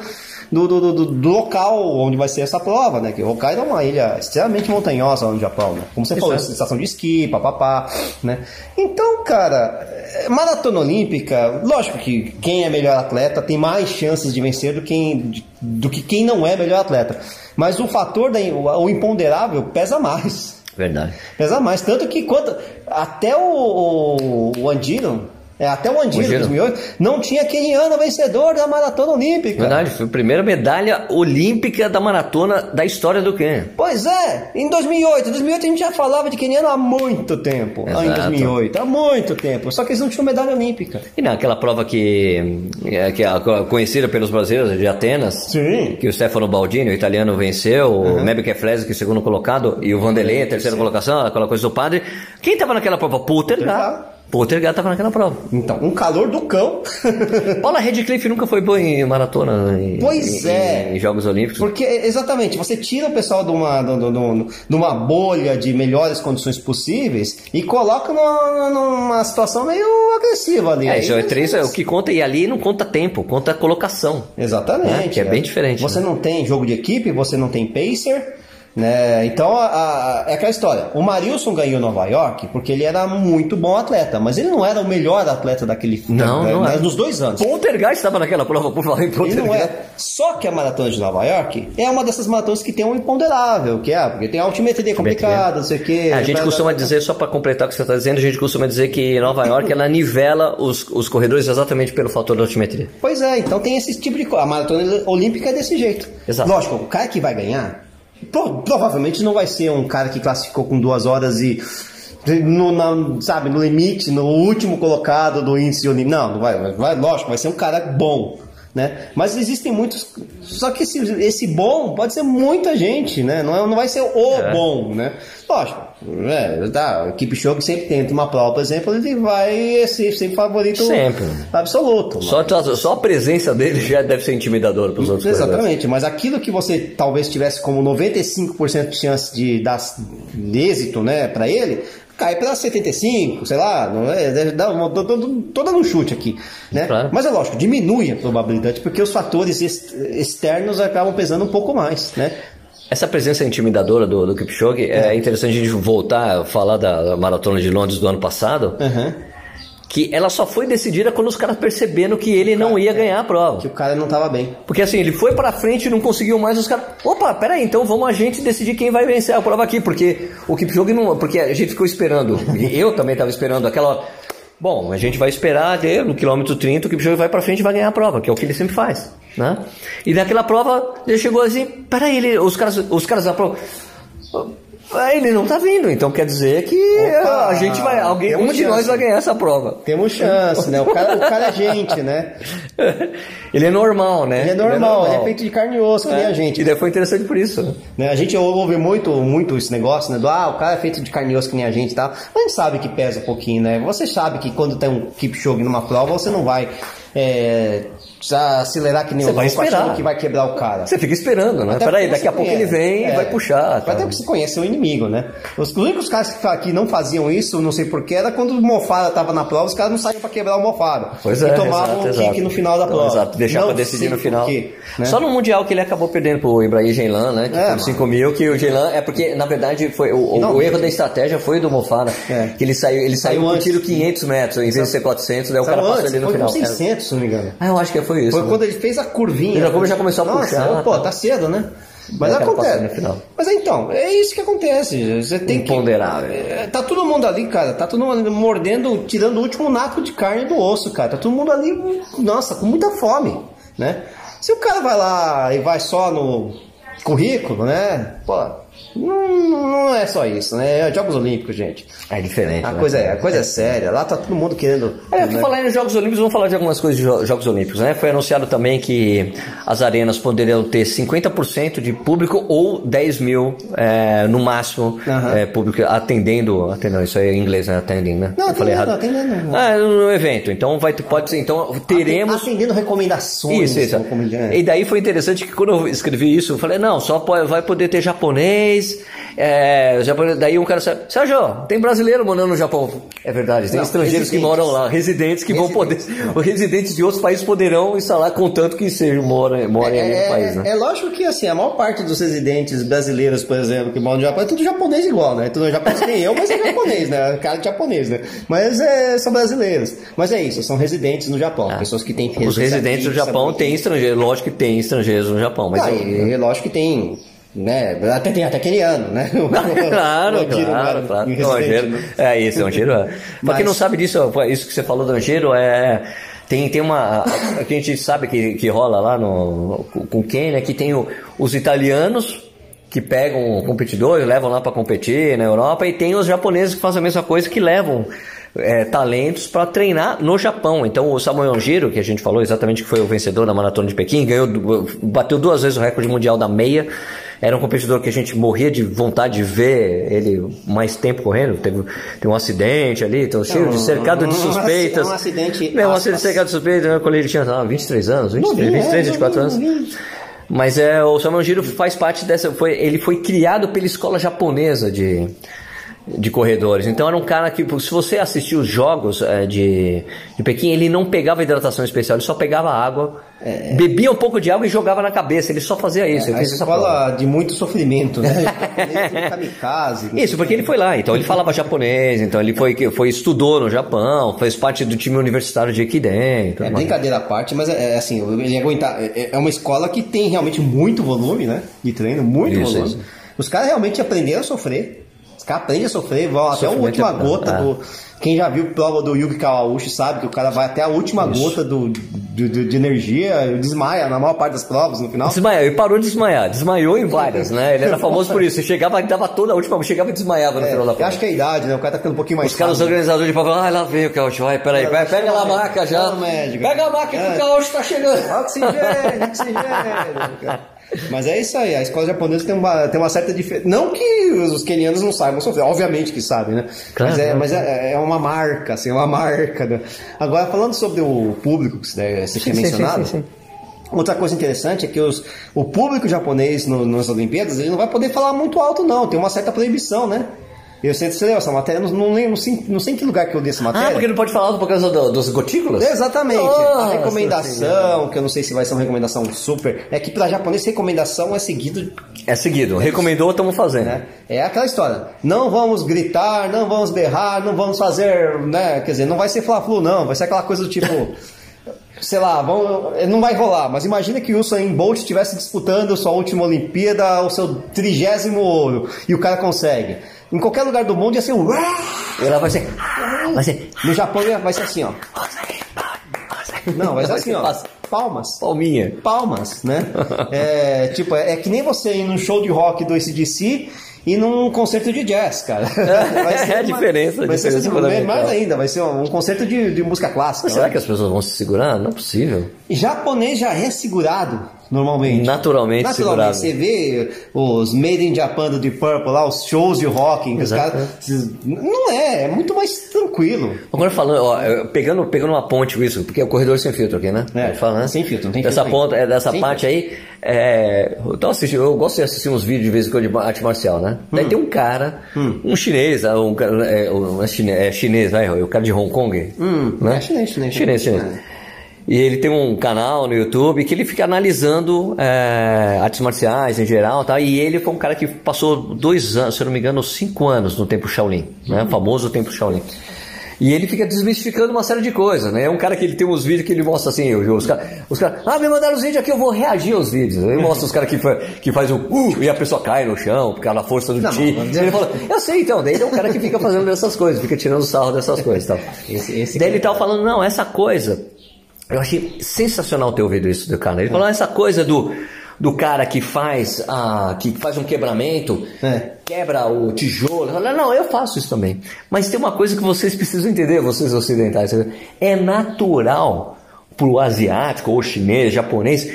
Do, do, do- do local onde vai ser essa prova, né? Que Hokkaido é uma ilha extremamente montanhosa lá no Japão, né? Como você falou, é. estação de esqui, papapá, né? Então, cara, é, maratona olímpica, lógico que quem é melhor atleta tem mais chances de vencer do, quem, do que quem não é melhor atleta. Mas o fator, da, o, imponderável pesa mais. Verdade. Pesa mais. Tanto que quando, até o, o, o Andino, é, até o Andino, Andino. 2008, não tinha keniano vencedor da maratona olímpica. Verdade, foi a primeira medalha olímpica da maratona da história do Quênia. Pois é, em 2008. Em 2008 a gente já falava de keniano há muito tempo. Ah, em Exato. 2008, há muito tempo. Só que eles não tinham medalha olímpica. E naquela prova que, é, que é conhecida pelos brasileiros de Atenas, Sim. que o Stefano Baldini, o italiano, venceu, Uhum. o Mebe Keflezzi, que é segundo colocado, e o Vanderlei, a terceira colocação, aquela coisa do padre. Quem estava naquela prova? Poltergar. Poltergar estava naquela prova. Então, um calor do cão. [laughs] Paula Redcliffe nunca foi boa em maratona, em, Pois em- é. em Jogos Olímpicos. Porque, exatamente, você tira o pessoal de uma, de, de- de- uma bolha de melhores condições possíveis e coloca numa, numa situação meio agressiva ali. É, isso é três, é, o que conta, e ali não conta tempo, conta colocação. Exatamente. Né? Que é bem diferente, Você né? não tem jogo de equipe, você não tem pacer. Né? Então a- a- é aquela história. O Marilson ganhou Nova York porque ele era muito bom atleta, mas ele não era o melhor atleta daquele Não, né, não era. nos dois anos. Poltergeist estava naquela prova, por falar em Ele Poltergeist. não é. Só que a maratona de Nova York é uma dessas maratonas que tem um imponderável, que é porque tem altimetria complicada, não sei o quê. É, a gente costuma dizer, só para completar o que você está dizendo, a gente costuma dizer que Nova York ela nivela os, os corredores exatamente pelo fator da altimetria. Pois é, então tem esse tipo de coisa. A maratona olímpica é desse jeito. Exato. Lógico, o cara que vai ganhar, pro- provavelmente não vai ser um cara que classificou com duas horas e. No, na- sabe, no limite, no último colocado do índice. Não, não vai, vai, lógico, vai ser um cara bom. Né? Mas existem muitos. Só que esse, esse bom pode ser muita gente, né? Não, é- não vai ser o É. bom, né? Lógico, é, tá, a equipe show que sempre tenta uma prova, por exemplo, ele vai ser sempre favorito Sempre. absoluto. Só, só a presença dele já deve ser intimidador para os outros. Exatamente, mas aquilo que você talvez tivesse como 95% de chance de dar êxito, né, para ele, cai para 75, sei lá, não é, uma, tô dando um chute aqui, né? Claro. Mas é lógico, diminui a probabilidade porque os fatores ex- externos acabam pesando um pouco mais, né? Essa presença intimidadora do, do Kipchoge, é interessante a gente voltar a falar da Maratona de Londres do ano passado, Aham. Que ela só foi decidida quando os caras perceberam que ele não ia ganhar a prova. Que o cara não tava bem. Porque assim, ele foi pra frente e não conseguiu mais, os caras. Opa, peraí, então vamos a gente decidir quem vai vencer a prova aqui. Porque o Kipchoge não. Porque a gente ficou esperando. e eu também tava esperando aquela hora. Bom, a gente vai esperar até no quilômetro 30, o Kipchoge vai pra frente e vai ganhar a prova, que é o que ele sempre faz. Né? E naquela prova, ele chegou assim, peraí, ele, os caras, os caras da prova. "Ah, Ele não tá vindo, então quer dizer que Opa, a gente vai. Alguém, um de nós vai ganhar essa prova. Temos chance, né? O cara, o cara é gente, né? [laughs] ele é normal, né? Ele é normal, ele é feito de carne e osso, que nem a gente. E daí foi interessante por isso. né? Né, A gente ouve muito, muito esse negócio, né? Do ah, o cara é feito de carne e osso que nem a gente e tal. Mas a gente sabe que pesa um pouquinho, né? Você sabe que quando tem um Kipchoge numa prova, você não vai é, já acelerar que nem Você o vai louco esperar. que vai quebrar o cara. Você fica esperando, né? Peraí, porque daqui a pouco ele conhece. vem e É. vai puxar. Até tá? porque você conhece o inimigo, né? Os únicos caras que, não faziam isso, não sei porquê, era quando o Mofara tava na prova, os caras não saíam pra quebrar o Mofara. Pois e é, tomavam exato, um exato. kick no final da Então, prova. Exato, deixar pra decidir no final. por quê, né? Só no Mundial que ele acabou perdendo pro Ibrahim Geilan, né? Que É, foi mano. 5 mil, que o Geilan é porque, na verdade, foi o, Não, o erro da estratégia foi do Mofara. É. Que ele saiu, ele saiu, Saiu com antes. tiro 500 metros, em vez de ser 400, daí o cara passou ali no final. 600, se não me engano. Ah, eu acho que foi isso. Foi né? quando ele fez a curvinha. Ele já- já começou a Nossa, puxar, Pô, tá. cedo, né? Mas acontece. Mas então, é isso que acontece. Você tem que. Imponderável. É, Tá todo mundo ali, cara. Tá todo mundo ali mordendo, tirando o último naco de carne do osso, cara. Tá todo mundo ali, nossa, com muita fome, né? Se o cara vai lá e vai só no. currículo, né? Pô, não, não é só isso, né? É Jogos Olímpicos, gente. É diferente. A né? coisa é, a coisa é séria. Lá tá todo mundo querendo. Olha, né? falar em Jogos Olímpicos, vamos falar de algumas coisas de jo- Jogos Olímpicos, né? Foi anunciado também que as arenas poderiam ter 50% de público ou 10 mil é, no máximo é, público atendendo, atendendo, isso aí é em inglês, né? Attending, né? Não, Eu falei atendendo, errado. atendendo. Ah, no evento. Então vai pode ser, então teremos Atendendo recomendações. isso, isso. E daí foi interessante que quando eu escrevi isso, eu falei, não, só pode- vai poder ter japonês, é, japonês. Daí um cara disse, Sérgio, tem brasileiro morando no Japão. É verdade, tem Não, estrangeiros que residentes. moram lá, residentes que vão poder, [laughs] os residentes de outros países poderão instalar, contanto que sejam, morem, morem ali no país, né? é lógico que assim, a maior parte dos residentes brasileiros, por exemplo, que moram no Japão, é tudo japonês igual, né? Tudo japonês nem eu, mas é japonês, né? [laughs] Cara de japonês, né? Mas é, são brasileiros. Mas é isso, são residentes no Japão. Pessoas que têm Ah. Os residentes do Japão têm estrangeiros, lógico que tem estrangeiros no Japão, mas Ah, é lógico que tem. Né? Até tem até keniano, né? claro, [laughs] O claro, claro. um né? é isso, o Angiro. É. Pra Mas- quem não sabe disso, isso que você falou do Angiro é. Tem, tem uma. a- que a gente sabe que, que rola lá no, com o Ken, né? Que tem o- os italianos que pegam competidores, levam lá para competir na Europa, e tem os japoneses que fazem a mesma coisa, que levam é, talentos para treinar no Japão. Então o Samuel Giro, que a gente falou exatamente que foi o vencedor da maratona de Pequim, ganhou, bateu duas vezes o recorde mundial da meia. Era um competidor que a gente morria de vontade de ver ele mais tempo correndo. Teve, teve um acidente ali, então cheio de cercado de suspeitas. um acidente, Não, um acidente cercado de suspeitas. Quando ele tinha ah, 23 anos, 23, Novinho, é, 23 24 anos. Mas é, o Samuel Giro faz parte dessa. Foi, ele foi criado pela escola japonesa de, de corredores. Então era um cara que, se você assistir os jogos é, de, de Pequim, ele não pegava hidratação especial, ele só pegava água, bebia um pouco de água e jogava na cabeça. Ele só fazia isso. ele A escola de muito sofrimento, né? [laughs] Kamikaze. Isso, porque ele foi lá, então ele falava japonês, então ele foi, foi estudou no Japão, fez parte do time universitário de tudo É brincadeira à parte, mas é, é assim, ele aguentar. É, é uma escola que tem realmente muito volume, né? De treino, muito Isso, volume. isso. Os caras realmente aprenderam a sofrer. Os caras aprendem a sofrer, vão até a última é- gota é. do. Quem já viu prova do Yuki Kawauchi sabe que o cara vai até a última gota do, do- do- de energia e desmaia na maior parte das provas no final. Desmaiou, ele parou de desmaiar, desmaiou em várias, né? Ele era famoso por isso. Ele chegava, dava toda a última, chegava e desmaiava no É, final da eu prova. acho que é a idade, né? O cara tá ficando um pouquinho mais Os caras, organizadores de prova, ah, lá vem o Caúcho, vai, peraí, vai, pega lá a maca já. Médico. Pega a maca que É. o Caúcho tá chegando. Oxigênio, oxigênio. Mas é isso aí, a escola japonesa tem uma, tem uma certa diferença. Não que os, os quenianos não saibam sofrer, obviamente que sabem, né? Claro, mas é, claro. mas é, é uma marca, assim, é uma marca. Né? Agora, falando sobre o público que você, você tinha sim, mencionado. sim, sim, Outra coisa interessante é que os, o público japonês no- nas Olimpíadas ele não vai poder falar muito alto, não. Tem uma certa proibição, né? Eu sei que você leu essa matéria, não, não, lembro, não, sei, não sei em que lugar que eu li essa matéria. Ah, porque não pode falar por causa do- dos gotículas? Exatamente. Nossa a recomendação, que eu não sei se vai ser uma recomendação super, é que para japonês recomendação é seguido, É seguido, recomendou, estamos fazendo. né? É aquela história. Não vamos gritar, não vamos berrar, não vamos fazer, né? Quer dizer, não vai ser fla-flu não, vai ser aquela coisa do tipo [laughs] Sei lá, vamos, não vai rolar, mas imagina que o Usain Bolt estivesse disputando sua última Olimpíada, o seu trigésimo ouro, e o cara consegue. Em qualquer lugar do mundo ia ser um... Ela vai ser. Vai ser. No Japão vai ser assim, ó. Não, vai ser assim, ó. Palmas. Palminha. palmas, né? É, tipo, é, é que nem você ir num show de rock do ACDC e num concerto de jazz, cara. [laughs] É a diferença, Vai ser diferença assim, mais ainda, vai ser um, um concerto de, de música clássica. Mas será né? que as pessoas vão se segurar? Não é possível. Japonês já é segurado, normalmente. Naturalmente Naturalmente. segurado. Você vê os Made in Japan do Deep Purple lá, os shows de rock, os caras... Não é, é muito mais tranquilo. Agora falando, ó, pegando, pegando uma ponte com isso, porque é o corredor sem filtro aqui, né? É, falar, né? sem filtro, não tem dessa filtro ponta, é, dessa Sem parte aí, é, assistindo, eu gosto de assistir uns vídeos de vez em quando de arte marcial, né? Hum. Daí tem um cara, um chinês, ah, um é, um- é chinês, é chinês, vai, o cara de Hong Kong, Hum, né? é chinês, chinês, chinês, chinês. chinês. E ele tem um canal no YouTube que ele fica analisando é, artes marciais em geral, tá? E ele foi um cara que passou dois anos, se eu não me engano, cinco anos no tempo Shaolin, né? O famoso tempo Shaolin. E ele fica desmistificando uma série de coisas, né? É um cara que ele tem uns vídeos que ele mostra assim, os caras, os cara, ah, me mandaram os vídeos aqui, eu vou reagir aos vídeos. Ele mostra os caras que, que faz o uh, e a pessoa cai no chão, por causa da força do ti. Ele fala, eu sei então, daí ele é um cara que fica fazendo essas coisas, fica tirando sarro dessas coisas tal. Esse- esse daí ele tava falando, não, essa coisa, eu achei sensacional ter ouvido isso do cara. Ele falou, essa coisa do do cara que faz a que faz um quebramento, É. quebra o tijolo. Não, eu faço isso também. Mas tem uma coisa que vocês precisam entender, vocês ocidentais. É natural pro asiático ou chinês, japonês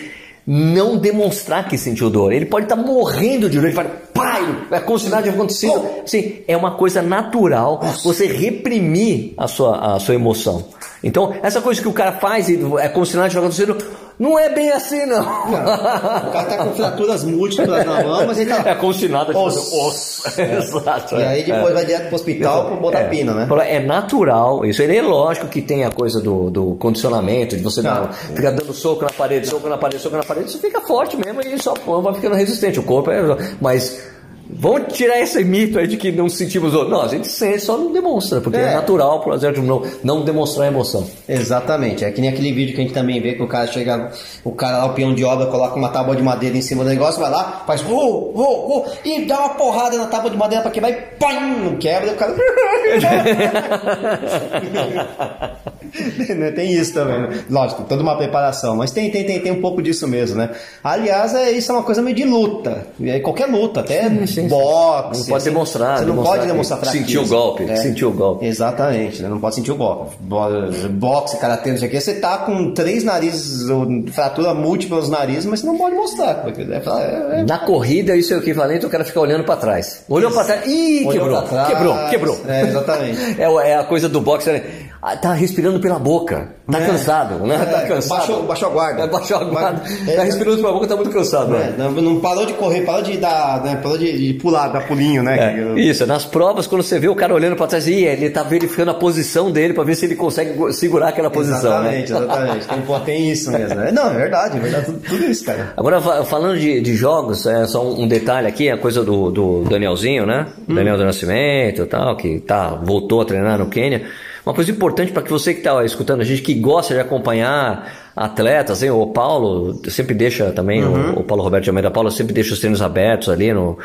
não demonstrar que sentiu dor. Ele pode estar morrendo de dor, ele fala, pai, é como se nada tivesse acontecido. Assim, é uma coisa natural você reprimir a sua, a sua emoção. Então, essa coisa que o cara faz e é como se nada tivesse acontecido, não é bem assim, não. O cara tá com fraturas múltiplas na mão, mas ele tá. É como se nada Osso. osso. [laughs] Exato. E aí depois é. vai direto pro hospital pra botar É. pino, né? É natural isso. Ele é lógico que tem a coisa do, do condicionamento, de você dar, Não. ficar dando soco na parede, soco na parede, soco na parede, você fica forte mesmo e só vai ficando resistente. O corpo é. Mas vamos tirar esse mito aí de que não sentimos dor. Não, a gente sente, só não demonstra, porque é, É. natural pro asiático não, não demonstrar emoção. Exatamente. É que nem aquele vídeo que a gente também vê que o cara chega, o cara lá, o peão de obra, coloca uma tábua de madeira em cima do negócio, vai lá, faz uh, uh, uh, e dá uma porrada na tábua de madeira pra quebrar e pam, não quebra, e o cara. [laughs] [laughs] Né, tem isso também, né? Lógico, toda uma preparação, mas tem, tem, tem, tem um pouco disso mesmo, né? Aliás, é, isso é uma coisa meio de luta. É qualquer luta, até Sim, sim, sim. boxe. Não pode assim, demonstrar, Você não demonstrar pode demonstrar fraqueza. sentiu o golpe, É. sentiu o golpe. Exatamente, né? não pode sentir o golpe. Bo- Boxe, karatê, não sei o que, você tá com três narizes, fratura múltipla nos narizes, mas você não pode mostrar. Porque é, é, é- Na corrida, isso é o equivalente ao cara ficar olhando pra trás. Olhou pra trás, ih, Olhou quebrou, trás. quebrou, quebrou. É, exatamente. [laughs] É, é a coisa do boxe, né? Ah, tá respirando pela boca, tá É. cansado, né? É, tá cansado. baixou- baixou a guarda. É, baixou a guarda. Mas- tá é, respirando pela boca, tá muito cansado, É, né? não, não parou de correr, parou de dar, né, parou de, de pular, dar pulinho, né? É, isso, nas provas, quando você vê o cara olhando pra trás, ih, ele tá verificando a posição dele pra ver se ele consegue segurar aquela posição, né? Exatamente, exatamente. Tem, pô, tem isso mesmo. né? Não, é verdade, é verdade. Tudo, tudo isso, cara. Agora, fa- falando de, de jogos, é só um, um detalhe aqui, a coisa do, do Danielzinho, né? Hum. Daniel do Nascimento e tal, que tá, voltou a treinar no Quênia. Uma coisa importante para que você que está escutando a gente, que gosta de acompanhar atletas, hein? o Paulo sempre deixa também, Uhum. o, o Paulo Roberto de Almeida Paulo sempre deixa os treinos abertos ali no,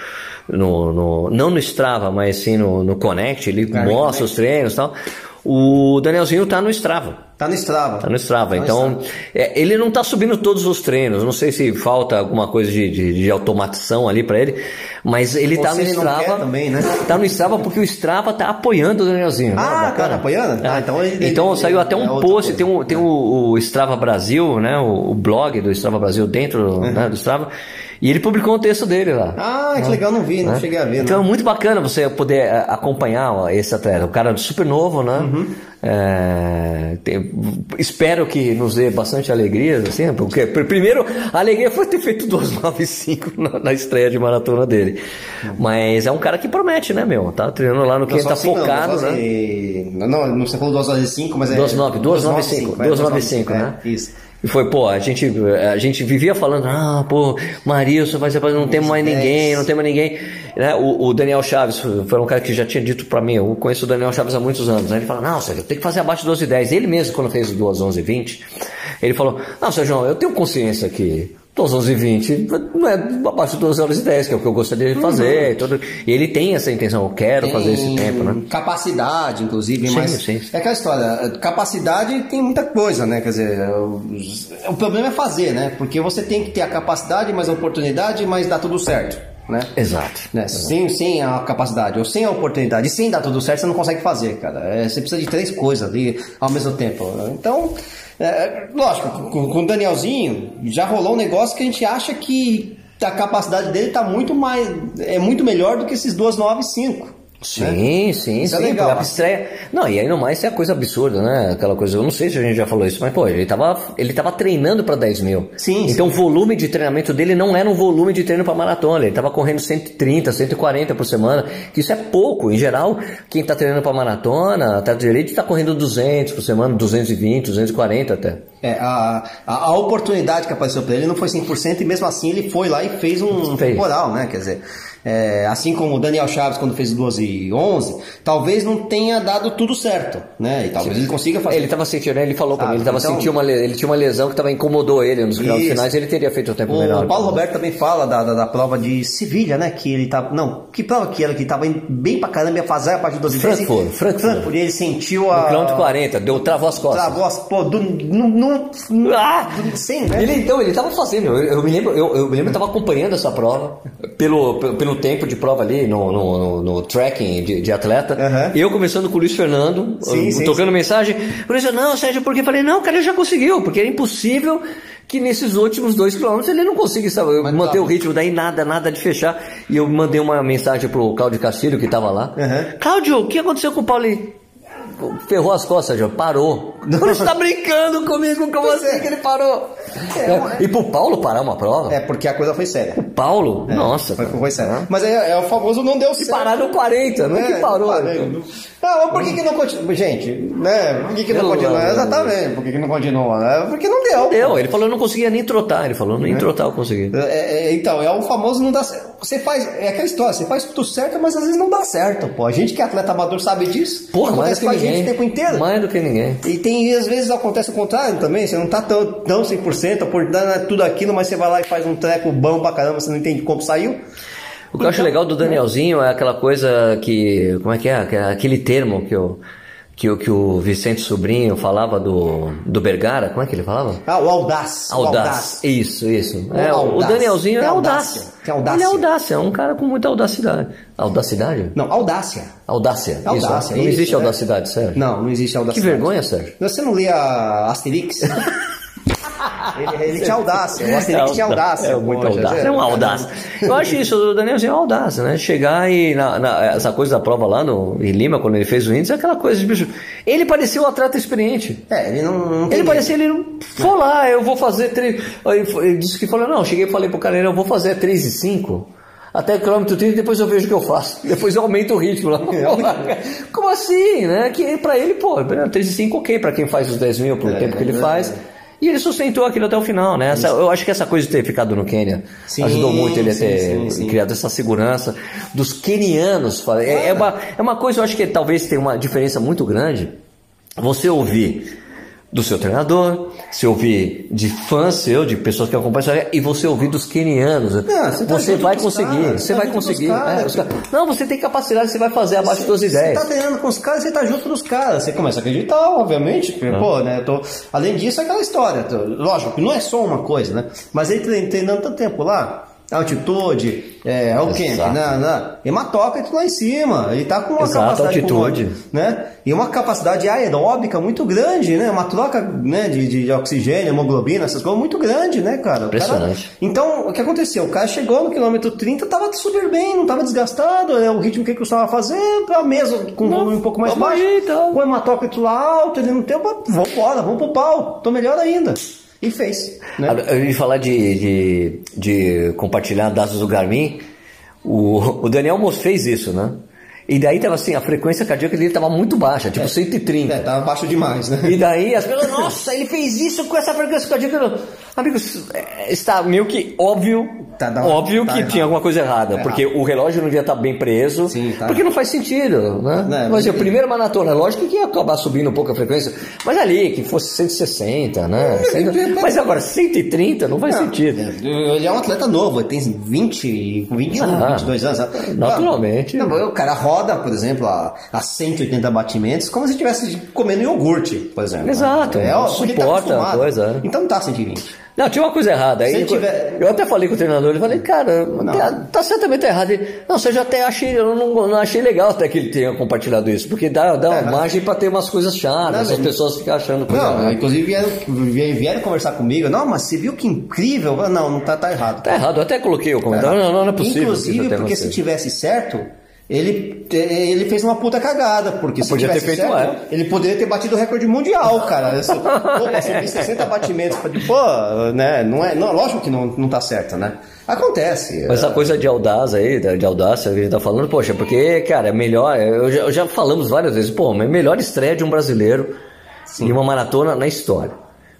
no, no- não no Strava, mas sim no, no Connect, ele no mostra os treinos e tal. O Danielzinho tá no Strava. Tá no Strava. Tá no Strava. Tá no então, é, ele não tá subindo todos os treinos. Não sei se falta alguma coisa de, de, de automatização ali para ele, mas ele Ou tá no ele Strava. também, né? Tá no Strava porque o Strava tá apoiando o Danielzinho. né? Ah, Bacana. tá apoiando? É. Ah, então ele- Então ele- saiu até é um outra post, coisa. tem, um, tem o, o Strava Brasil, né? O, o blog do Strava Brasil dentro né, do Strava. E ele publicou um texto dele lá. Ah, que legal, não vi, não né? cheguei a ver. Então não. é muito bacana você poder é, acompanhar ó, esse atleta. O cara é super novo, né? Uhum. É, tem- espero que nos dê bastante alegria, assim, porque pr- primeiro a alegria foi ter feito 295 [laughs] na, na estreia de maratona dele. Mas é um cara que promete, né, meu? Tá treinando lá no que Não, ele tá assim não, focado, duas né? e- Não, não, você falou 2 horas e 5, mas é. 295, 295, 295, é, né? Isso. E foi, pô, a gente, a gente vivia falando, ah, pô, Marilson vai ser, não tem mais ninguém, não tem mais ninguém. Né? O, o Daniel Chaves foi um cara que já tinha dito pra mim, eu conheço o Daniel Chaves há muitos anos. Né? Ele fala, não, Sérgio, tem que fazer abaixo de 12 e 10. Ele mesmo, quando fez o 2 11 e 20, ele falou, não, Sérgio, eu tenho consciência que 2 11 e 20 não é abaixo de 12 horas e 10, que é o que eu gostaria de fazer. E, tudo. e ele tem essa intenção, eu quero fazer esse Tem tempo, né? Capacidade, inclusive, Sim, mas sim. é aquela história. Capacidade tem muita coisa, né? Quer dizer, o, o problema é fazer, né? Porque você tem que ter a capacidade, mais a oportunidade, mas dá tudo certo, né? Exato. Né? Sem, sem a capacidade ou sem a oportunidade, sem dar tudo certo, você não consegue fazer, cara. É, você precisa de três coisas ali ao mesmo tempo. Então, é, lógico, com, com o Danielzinho já rolou um negócio que a gente acha que a capacidade dele tá muito mais, é muito melhor do que esses 2,95. Sim, né? sim, isso é sim. É legal, estreia. Não, e aí no mais é coisa absurda, né? Aquela coisa, eu não sei se a gente já falou isso, mas pô, ele tava, ele tava treinando para 10 mil. Sim. Então sim. o volume de treinamento dele não era um volume de treino para maratona. Ele tava correndo 130, 140 por semana, que isso é pouco. Em geral, quem tá treinando para maratona, tá direito, tá correndo 200 por semana, 220, 240 até. É, a, a, a oportunidade que apareceu para ele não foi 100% e mesmo assim ele foi lá e fez um temporal, né? Quer dizer é, assim como o Daniel Chaves quando fez 12 e 11, talvez não tenha dado tudo certo, né? E talvez ele consiga fazer. Ele estava sentindo, né? ele falou Sabe, mim, ele tava então- sentindo uma, le- ele tinha uma lesão que tava incomodou ele nos finais finais, ele teria feito o tempo O menor. Paulo Roberto também fala da, da, da prova de Sevilha, né? Que ele tava. Não, que prova que era? Que tava bem pra caramba, ia fazer a partir de 12 Frankfurt, Frankfurt. E ele sentiu a. No quilômetro 40, deu, travou as costas. Travou as. Pô, do. No, no, no, Ah! sem, né? Ele então, ele tava fazendo, eu, eu me lembro, eu, eu me lembro, eu tava acompanhando essa prova pelo, pelo, pelo tempo de prova ali no, no, no, no tracking de, de atleta. Aham. Eu começando com o Luiz Fernando, Sim, eu- sim, tocando mensagem. O Luiz, não, Sérgio, porque eu falei, não, cara, ele já conseguiu, porque era impossível que nesses últimos dois quilômetros ele não consiga sabe, manter tá. o ritmo, daí nada, nada de fechar. E eu mandei uma mensagem pro Cláudio Castilho, que tava lá. Aham. Cláudio, o que aconteceu com o Paulo? Ferrou as costas, já parou. Você tá brincando comigo, como assim que ele parou? É, e pro Paulo parar uma prova? É, porque a coisa foi séria. Paulo? Nossa. Foi, foi sério. Mas é, é o famoso não deu E certo. parar no 40, não é que parou. parei. Não, mas por que, que não continua? Gente, né? Por que, que não continua? Exatamente, por que, que não continua? né? Porque não deu. Deu, ele falou que não conseguia nem trotar. Ele falou, nem trotar eu consegui. É, é, então, é o famoso não dá certo. Você faz, é aquela história, você faz tudo certo, mas às vezes não dá certo, pô. A gente que é atleta amador sabe disso. Porra, mais acontece com que a gente ninguém. o tempo inteiro. Mais do que ninguém. E tem, e às vezes acontece o contrário também, você não tá tão, tão 100%, a oportunidade é tudo aquilo, mas você vai lá e faz um treco bom pra caramba, você não entende como saiu. O que eu acho legal do Danielzinho é aquela coisa que. Como é que é? Que Aquele termo que o, que, o- que o Vicente Sobrinho falava do, do Bergara. Como é que ele falava? Ah, o audaz. o Audaz. Isso, isso. O É, o audaz. Danielzinho é audaz. audácia. Tem audácia. Ele é audácia, é um cara com muita audacidade. Audacidade? Não, audácia. Audácia. Audácia, isso. Não isso, existe é. audacidade, Sérgio. Não, não existe Que audacidade. vergonha, Sérgio. Você não lia Asterix? [laughs] ele, ele tinha audácia, o Asterix tinha audácia. É muito poxa, audácia. É um audaz. Eu acho isso do Danielzinho é audácia, né? Chegar e na, na- essa coisa da prova lá no, em Lima, quando ele fez o índice, é aquela coisa de bicho. Ele parecia um atleta experiente. É, ele não, não Ele parecia, ele não. Foi lá, eu vou fazer. Aí Ele, disse que falou, não, eu cheguei e falei pro cara, eu vou fazer 3 e 5. Até o quilômetro 30, depois eu vejo o que eu faço. [laughs] Depois eu aumento o ritmo lá. [laughs] Como assim, né? Que pra ele, pô, 3 e 5 ok, pra quem faz os 10 mil pro É, tempo que ele é, faz. E ele sustentou aquilo até o final, né? Essa- eu acho que essa coisa de ter ficado no Quênia Sim, ajudou muito ele a sim, ter sim, sim. criado essa segurança dos quenianos. É, é uma, é uma coisa, eu acho que talvez tenha uma diferença muito grande você ouvir do seu treinador, se ouvir de fãs seu, de pessoas que acompanham, e você ouvir dos quenianos. Não, você tá junto vai conseguir, caras, você tá vai conseguir. é, os caras- Não, você tem capacidade, você vai fazer abaixo de 12 Você ideias. tá treinando com os caras, você tá junto dos caras. Você começa a acreditar, obviamente. porque, Pô, né? Tô... Além disso, é aquela história. tô- Lógico, não é só uma coisa, né? Mas ele trein- treinando tanto tempo lá, altitude, é, o camp, Exato. né, né, hematócrito lá em cima. Ele tá com uma Exato, capacidade altitude. pulmônica, né? E uma capacidade aeróbica muito grande, né? Uma troca né, de, de oxigênio, hemoglobina, essas coisas muito grande, né, cara? O cara- Impressionante. Então, o que aconteceu? O cara chegou no quilômetro 30, tava super bem, não tava desgastado, é o ritmo que ele costumava fazer, pra mesmo, com um volume um pouco mais baixo. aí, então. O hematócrito lá alto, ele não tem, vamos embora, vamos pro pau, tô melhor ainda. E fez, né? Eu ia falar de, de, de compartilhar dados do Garmin. O, o Daniel Mos fez isso, né? E daí tava assim, a frequência cardíaca dele tava muito baixa, tipo 130. É, tava baixo demais, né? E daí as pessoas, [laughs] nossa, ele fez isso com essa frequência cardíaca. Amigos, é, está meio que óbvio, Tá, dá- óbvio tá que errado. tinha alguma coisa errada, Tá porque o relógio não devia estar bem preso, Sim, tá porque não faz sentido, né? Não, mas mas- a primeira maratona, lógico que ia acabar subindo um pouco a frequência, mas ali, que fosse 160, né? Mas agora, 130 não faz sentido. Ele é um atleta novo, ele tem 20, 21, Ah, 22 anos. naturalmente. Não, o cara roda, por exemplo, a, a 180 batimentos, como se estivesse comendo iogurte, por exemplo. Exato, ó, não tá suporta a acostumado. coisa? Então não tá 120. Não, tinha uma coisa errada. Aí, tiver- Eu até falei com o treinador, ele falei, cara, tá, tá certamente errado. Ele, não, você já até achei, eu não, não achei legal até que ele tenha compartilhado isso, porque dá, dá uma É, margem pra ter umas coisas chatas, as pessoas ficam achando coisa Não, errada. inclusive vieram, vieram, conversar comigo. Não, mas você viu que incrível? Não, não tá, tá errado. Tá errado, eu até coloquei o comentário, não, não, não é possível. Inclusive, porque se tivesse certo, ele, ele fez uma puta cagada. Porque se Podia ter feito certo, mais. ele poderia ter batido o recorde mundial, cara. Pô, subir 60 batimentos. Pô, né? Não é, não, lógico que não, não tá certo, né? Acontece. Mas essa coisa de audácia aí, de audácia que a gente tá falando, poxa, porque, cara, é melhor, eu já, já falamos várias vezes, pô, é melhor estreia de um brasileiro em uma maratona na história.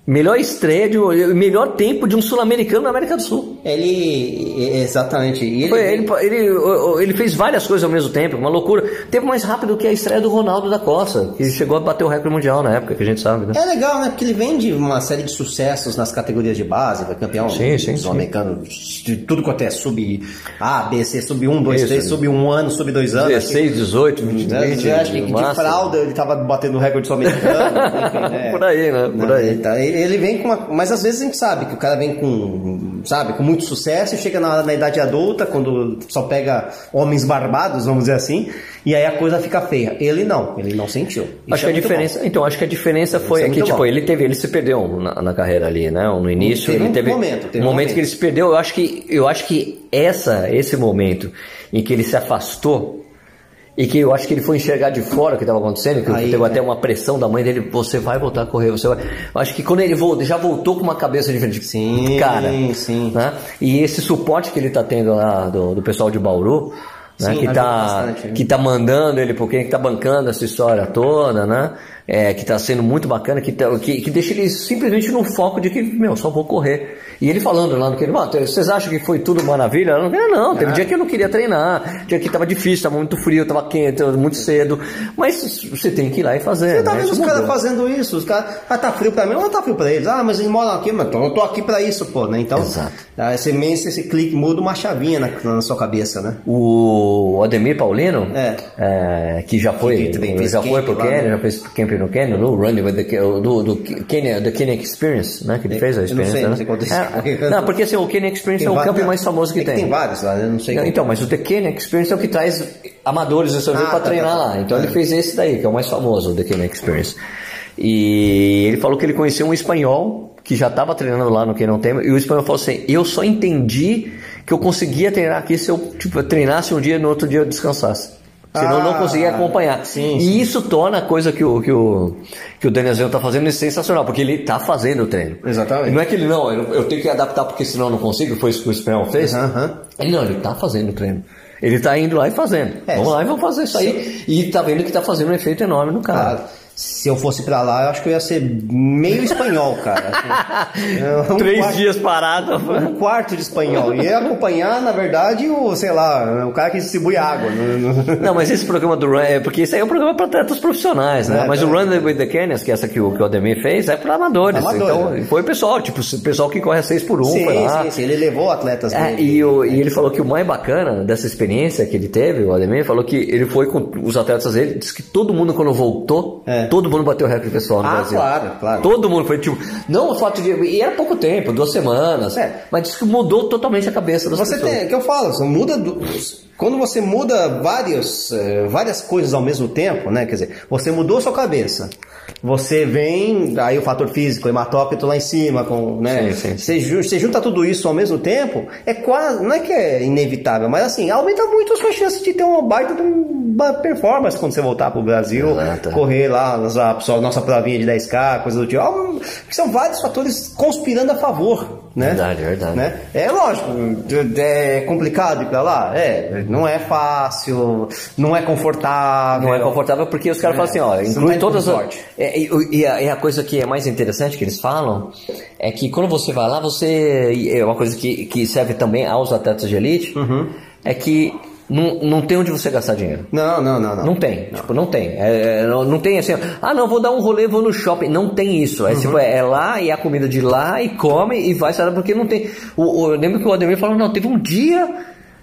Melhor estreia, de, melhor tempo de um sul-americano na América do Sul. Ele. Exatamente. Ele, Foi, ele, ele, ele fez várias coisas ao mesmo tempo, uma loucura. Tempo mais rápido que a estreia do Ronaldo da Costa, que chegou a bater o recorde mundial na época, que a gente sabe, né? É legal, né? Porque ele vem de uma série de sucessos nas categorias de base, foi campeão Sim, sim, sim. sul-americano, de tudo quanto é sub A, B, C, sub 1, 2, Isso. 3, sub 1 ano, sub 2 anos. acho que- 16, 18, 20, né, 20, eu acho que de máximo. fralda ele tava batendo o recorde sul-americano. [laughs] né? Por aí, né? Por Não, aí. ele tá- Ele vem com uma. Mas às vezes a gente sabe que o cara vem com. Sabe, com muito sucesso e chega na, na idade adulta, quando só pega homens barbados, vamos dizer assim, e aí a coisa fica feia. Ele não, ele não sentiu. Isso Acho que é a muito diferença, então acho que a diferença foi é que muito tipo bom. ele teve, ele se perdeu na, na carreira ali, né? No início Teve ele um teve momento, teve um um momento momento. que ele se perdeu. Eu acho que eu acho que essa esse momento em que ele se afastou e que eu acho que ele foi enxergar de fora o que estava acontecendo, que Aí, teve é. até uma pressão da mãe dele, você vai voltar a correr, você vai. Eu acho que quando ele voltou, já voltou com uma cabeça diferente. Sim, cara, sim. né? E esse suporte que ele tá tendo lá do, do pessoal de Bauru, né? Sim, que tá bastante, né? que tá mandando ele porque que tá bancando essa história toda, né? É, que tá sendo muito bacana, que, tá- que, que deixa ele simplesmente no foco de que, meu, só vou correr. E ele falando lá no que ele, "Ah, vocês acham que foi tudo maravilha? Eu não, não, teve dia que eu não queria treinar, dia que tava difícil, tava muito frio, tava quente, tava muito cedo. Mas você tem que ir lá e fazer. Você tá né? vendo Isso os caras fazendo isso? Os caras, ah, tá frio pra mim, não tá frio pra eles. Ah, mas eles moram aqui, mas eu tô aqui pra isso, pô, né? Então, Exato. ah, esse, esse, esse clique muda uma chavinha na, na sua cabeça, né? O Ademir Paulino, É. é, que já foi, Que fez já foi pro Kenya, né? já fez camp no Kenya, no Running with the, do, do Kenya, the Kenya Experience, né? Que ele fez a Eu não sei, experiência, não sei quanto né? É, [laughs] não, porque assim, o Kenya Experience é o va- camp não, mais famoso que é tem. Tem vários lá, eu não sei. Não, Então, mas o The Kenya Experience é o que traz amadores dessa vez Ah, pra tá, treinar tá, tá. lá. Então É. ele fez esse daí, que é o mais famoso, o The Kenya Experience. E ele falou que ele conheceu um espanhol que já estava treinando lá no Kenya e o espanhol falou assim: Eu só entendi que eu conseguia treinar aqui se eu tipo, treinasse um dia e no outro dia eu descansasse. Senão eu não Ah, conseguia acompanhar. sim, e sim. isso torna a coisa que o, que o, que o Danielzinho tá fazendo sensacional, porque ele tá fazendo o treino. Exatamente. Não é que ele, não, eu, tenho que adaptar porque senão eu não consigo, foi isso que o espanhol fez. Aham. Ele não, ele tá fazendo o treino. Ele tá indo lá e fazendo. É, vamos lá e vamos fazer isso aí. E tá vendo que tá fazendo um efeito enorme no cara. Cara, se eu fosse pra lá, eu acho que eu ia ser meio espanhol, cara. [laughs] Um Três quarto- dias parado. Um quarto de espanhol. E ia acompanhar, na verdade, o, sei lá, o cara que distribui água. Não- não- mas esse programa do Run, é porque isso aí é um programa para atletas profissionais, né? É, mas é. o Run with the Canyons, que é essa que o, que o Ademir fez, é para amadores. Amadores. Então, foi o pessoal, tipo, o pessoal que corre a 6 por 1 Sim, foi lá. sim, sim. Ele levou atletas É, e, o- e ele falou que o mais bacana dessa experiência que ele teve, o Ademir, falou que ele foi com os atletas dele, disse que todo mundo quando voltou, É. todo mundo bateu recorde pessoal no Ah, Brasil. claro, claro. Todo mundo foi tipo, não o fato de. E era pouco tempo, duas semanas. É. Mas que mudou totalmente a cabeça das Você pessoas. tem, é que eu falo, você muda do- quando você muda vários, eh, várias coisas ao mesmo tempo, né? Quer dizer, você mudou sua cabeça. Você vem, aí o fator físico, hematócrito lá em cima, com, né? Sim, sim, Você, você junta tudo isso ao mesmo tempo, é quase, não é que é inevitável, mas assim, aumenta muito a sua chance de ter uma baita performance quando você voltar pro Brasil, correr lá nossa, sua nossa provinha de 10K, coisa do tipo. São vários fatores conspirando a favor, né? Verdade, verdade. né? É lógico, é complicado ir pra lá? É, não é fácil, não é confortável. Não é confortável porque os caras falam assim, ó, inclui tá todas as. É, e, e a, e a coisa que é mais interessante que eles falam é que quando você vai lá, você. É uma coisa que, que serve também aos atletas de elite, Uhum. é que não, não tem onde você gastar dinheiro. Não, não, não, não. Não tem, tipo, não tem. É, é, não, não tem assim, ah, não, vou dar um rolê, vou no shopping. Não tem isso. É, Uhum. tipo, é, é lá e a comida de lá e come e vai, sabe? Porque não tem. O, o- eu lembro que o Ademir falou, não, teve um dia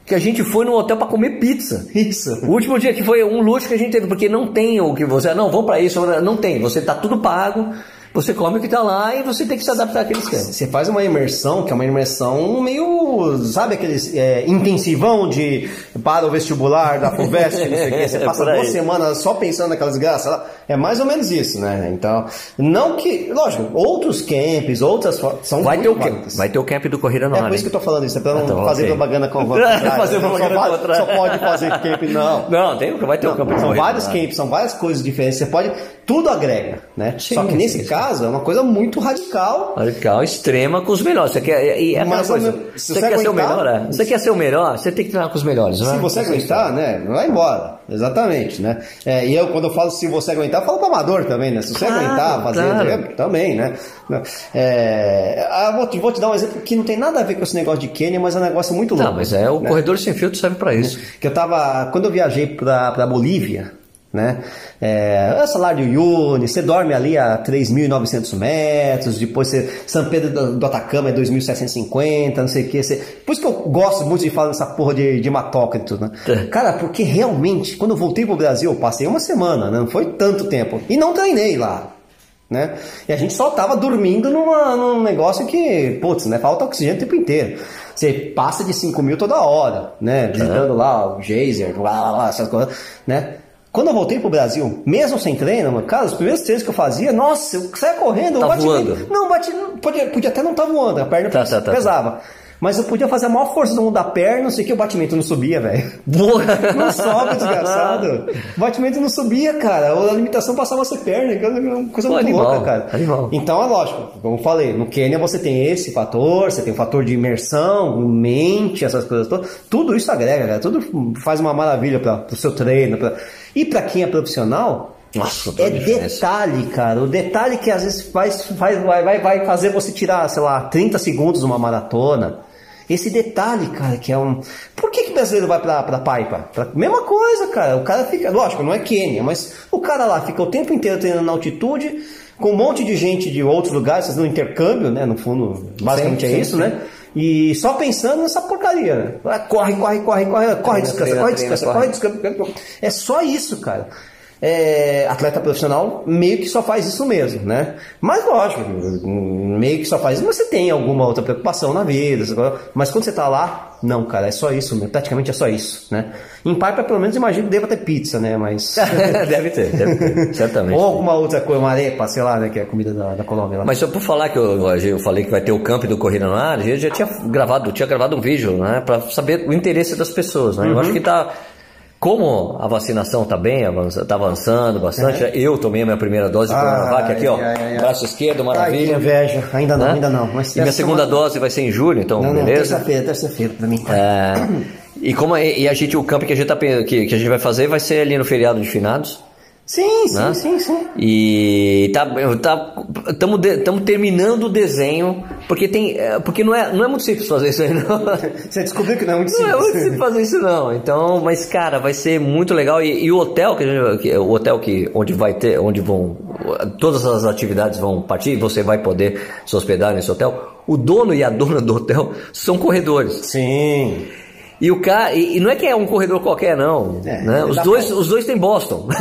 que a gente foi no hotel pra comer pizza. Isso. O último dia que foi um luxo que a gente teve, porque não tem o que você. Não, vamos pra isso, não tem. Você tá tudo pago, você come o que tá lá e você tem que se adaptar àquele esquema. Você faz uma imersão, que é uma imersão meio, sabe aqueles é, intensivão de para o vestibular da FUVEST, não sei o quê. Você [laughs] É passa aí. duas semanas só pensando naquelas graças. É mais ou menos isso, né? Então, não que, lógico, outros camps, outras são Vai ter o camp, vai ter o camp do Corrida É Nora. por isso que eu tô falando isso, é pra não Ah, tá, fazer ok. propaganda com [laughs] Fazer Não, propaganda só, só pode fazer camp, não. [laughs] Não, tem, vai ter o camp São vários camps, são várias coisas diferentes. Você pode. Tudo agrega, né? Sim, Só que nesse sim, caso, caso, é uma coisa muito radical. Radical, extrema com os melhores. Você quer, e é aquela Mas, coisa, se você, você quer ser o aguentar- melhor, é? Você quer ser o melhor, você tem que treinar com os melhores, não é? Se você aguentar, né, vai embora. Exatamente, né? É, e eu, quando eu falo se você aguentar, eu falo pro amador também, né? Se você Claro, aguentar fazer, claro. também, né? É, ah, vou, te, vou te dar um exemplo que não tem nada a ver com esse negócio de Quênia, mas é um negócio muito louco. Não, mas é, o né? corredor sem filtro serve pra isso. Que eu tava. Quando eu viajei pra Bolívia, né? É, é salário de Uyuni, você dorme ali a 3.900 metros, depois você. São Pedro do, do Atacama é 2.750, não sei o que. Você, por isso que eu gosto muito de falar dessa porra de, de matoca e tudo, né? É. Cara, porque realmente, quando eu voltei pro Brasil, eu passei uma semana, né? Não foi tanto tempo. E não treinei lá. Né? E a gente só tava dormindo numa, num negócio que, putz, né? Falta oxigênio o tempo inteiro. Você passa de 5 mil toda hora, né? Visitando lá o geyser, lá, lá, lá, essas coisas, né? Quando eu voltei pro Brasil, mesmo sem treino, mano, cara, os primeiros treinos que eu fazia, nossa, eu saia correndo, Tá o batimento- voando. Não, bati, podia, podia até não estar voando, a perna Tá, tá, tá, pesava. Mas eu podia fazer a maior força do mundo da perna, não sei o que, o batimento não subia, velho. [laughs] Não sobe, desgraçado. O [laughs] batimento não subia, cara. A limitação passava a ser perna, que é uma coisa Pô, muito animal, louca, cara. animal. Então é lógico, como eu falei, no Quênia você tem esse fator, você tem o fator de imersão, mente, essas coisas todas. Tudo isso agrega, cara. Tudo faz uma maravilha para o seu treino. Pra... E para quem é profissional, Nossa, é detalhe, cara. O detalhe que às vezes faz, faz, vai, vai, fazer você tirar, sei lá, 30 segundos numa maratona. Esse detalhe, cara, que é um. Por que, que o brasileiro vai pra, pra Paipa? Pra... Mesma coisa, cara. O cara fica. Lógico, não é Quênia, mas o cara lá fica o tempo inteiro treinando na altitude, com um monte de gente de outros lugares, fazendo um intercâmbio, né? No fundo, basicamente Sim, é sim, isso, sim. né? E só pensando nessa porcaria, né? Corre, corre, corre, corre, corre, descansa, corre, descansa, corre, descansa. É só isso, cara. É, atleta profissional meio que só faz isso mesmo, né? Mas lógico, meio que só faz isso, mas você tem alguma outra preocupação na vida, mas quando você tá lá, não, cara, é só isso, mesmo, praticamente é só isso, né? Em Paipa, pelo menos, imagino que deva ter pizza, né? Mas. [laughs] deve ter, deve ter, [laughs] certamente. Ou alguma outra coisa, uma arepa, sei lá, né? Que é a comida da, da Colômbia lá. Mas só por falar que eu, eu falei que vai ter o camp do Corrida no Ar, eu já tinha gravado, tinha gravado um vídeo, né, para saber o interesse das pessoas, né? Eu Uhum. acho que tá como a vacinação tá bem, avança, tá avançando bastante. Eu tomei a minha primeira dose de Ah, Coronavac aqui, ó, ai, ai, ai. braço esquerdo, Ai, que maravilha. inveja. Ainda não, Né? ainda não. Mas e minha segunda semana- dose vai ser em julho, então Não, beleza. terça-feira, terça-feira pra mim. É, e como é- e a gente o camp que a gente tá que, que a gente vai fazer vai ser ali no feriado de finados. Sim, sim, né? sim, sim. E tá, tá, estamos terminando o desenho, porque tem, é, porque não é, não é muito simples fazer isso aí, não. [laughs] Você descobriu que não é muito Não é muito simples. simples fazer isso não. Então, mas cara, vai ser muito legal e, e o hotel que, gente- que- o hotel que onde vai ter, onde vão todas as atividades vão partir, você vai poder se hospedar nesse hotel. O dono e a dona do hotel são corredores. Sim. E o cara, e, não é que é um corredor qualquer não, É, né? Os dois, pra- os dois têm Boston. [laughs]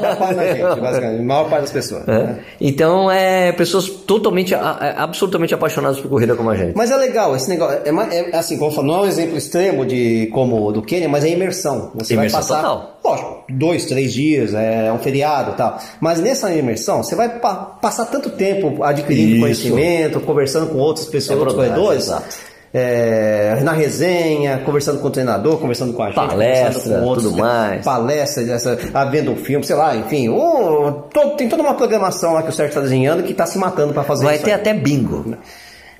Dá paz na gente, [laughs] basicamente. A maior parte das pessoas. É. né? Então é pessoas totalmente, absolutamente apaixonadas por corrida como a gente. Mas é legal, esse negócio. É, é assim, como eu falo, não é um exemplo extremo de como o do Quênia, mas é imersão. Você Imersão vai passar. total. Lógico, dois, três dias, é um feriado e tal. Mas nessa imersão, você vai pa- passar tanto tempo adquirindo Isso. conhecimento, conversando com outras pessoas, É outros corredores. exato. É, na resenha, conversando com o treinador, conversando com a gente, Palestra, conversando com outros, tudo mais. palestra, essa, ah, vendo um filme, sei lá, enfim, o- to- tem toda uma programação lá que o Sérgio está desenhando que está se matando para fazer Vai isso ter aí. até bingo.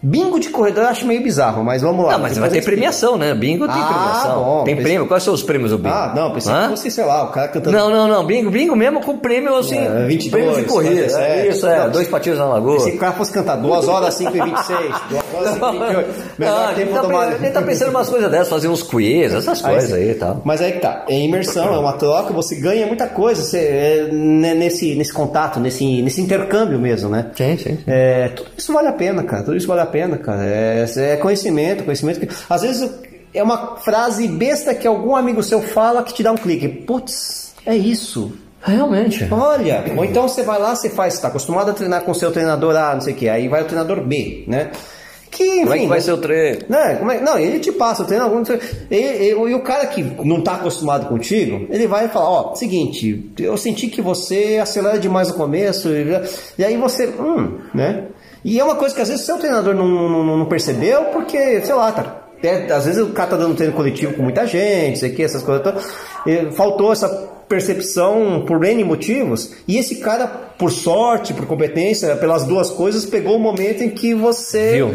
Bingo de corredor eu acho meio bizarro, mas vamos lá. Não, mas vai ter premiação, né? Bingo tem Ah, premiação. bom, tem pensei- prêmio. Quais são os prêmios do bingo? Ah, não, pensei Hã? que fosse, sei lá, o cara cantando. Não, não, não. Bingo, bingo mesmo com prêmio assim. É, 22, prêmio de corrida. 47. É, isso, é. Não, dois patinhos na lagoa. Se o cara fosse cantar 2 horas 5 e 26, 2 [laughs] horas 5 28, melhor Não, gente tá, gente tá pensando umas coisas dessas, fazer uns quiz, essas Aí coisas sim. aí e tal. Mas aí que tá, é imersão, é uma troca, você ganha muita coisa você, é, né, nesse, nesse contato, nesse, nesse intercâmbio mesmo, né? Sim, sim, sim. É, tudo isso vale a pena, cara. Tudo isso vale a pena, cara. É, é conhecimento, conhecimento que. Às vezes é uma frase besta que algum amigo seu fala que te dá um clique. Putz, é isso. Realmente. Olha, ou então você vai lá, você faz, você tá acostumado a treinar com o seu treinador A, não sei o que, aí vai o treinador B, né? Que, enfim, Como é que vai ser o treino? né? Como é- Não, ele te passa o treino algum. E, o cara que não tá acostumado contigo, ele vai falar, ó, seguinte, eu senti que você acelera demais no começo, e, e aí você, hum, né? E é uma coisa que às vezes seu treinador não, não, não percebeu, porque, sei lá, tá é, às vezes o cara tá dando treino coletivo com muita gente, sei que, essas coisas. faltou essa percepção por N motivos. E esse cara, por sorte, por competência, pelas duas coisas, pegou o momento em que você. Viu?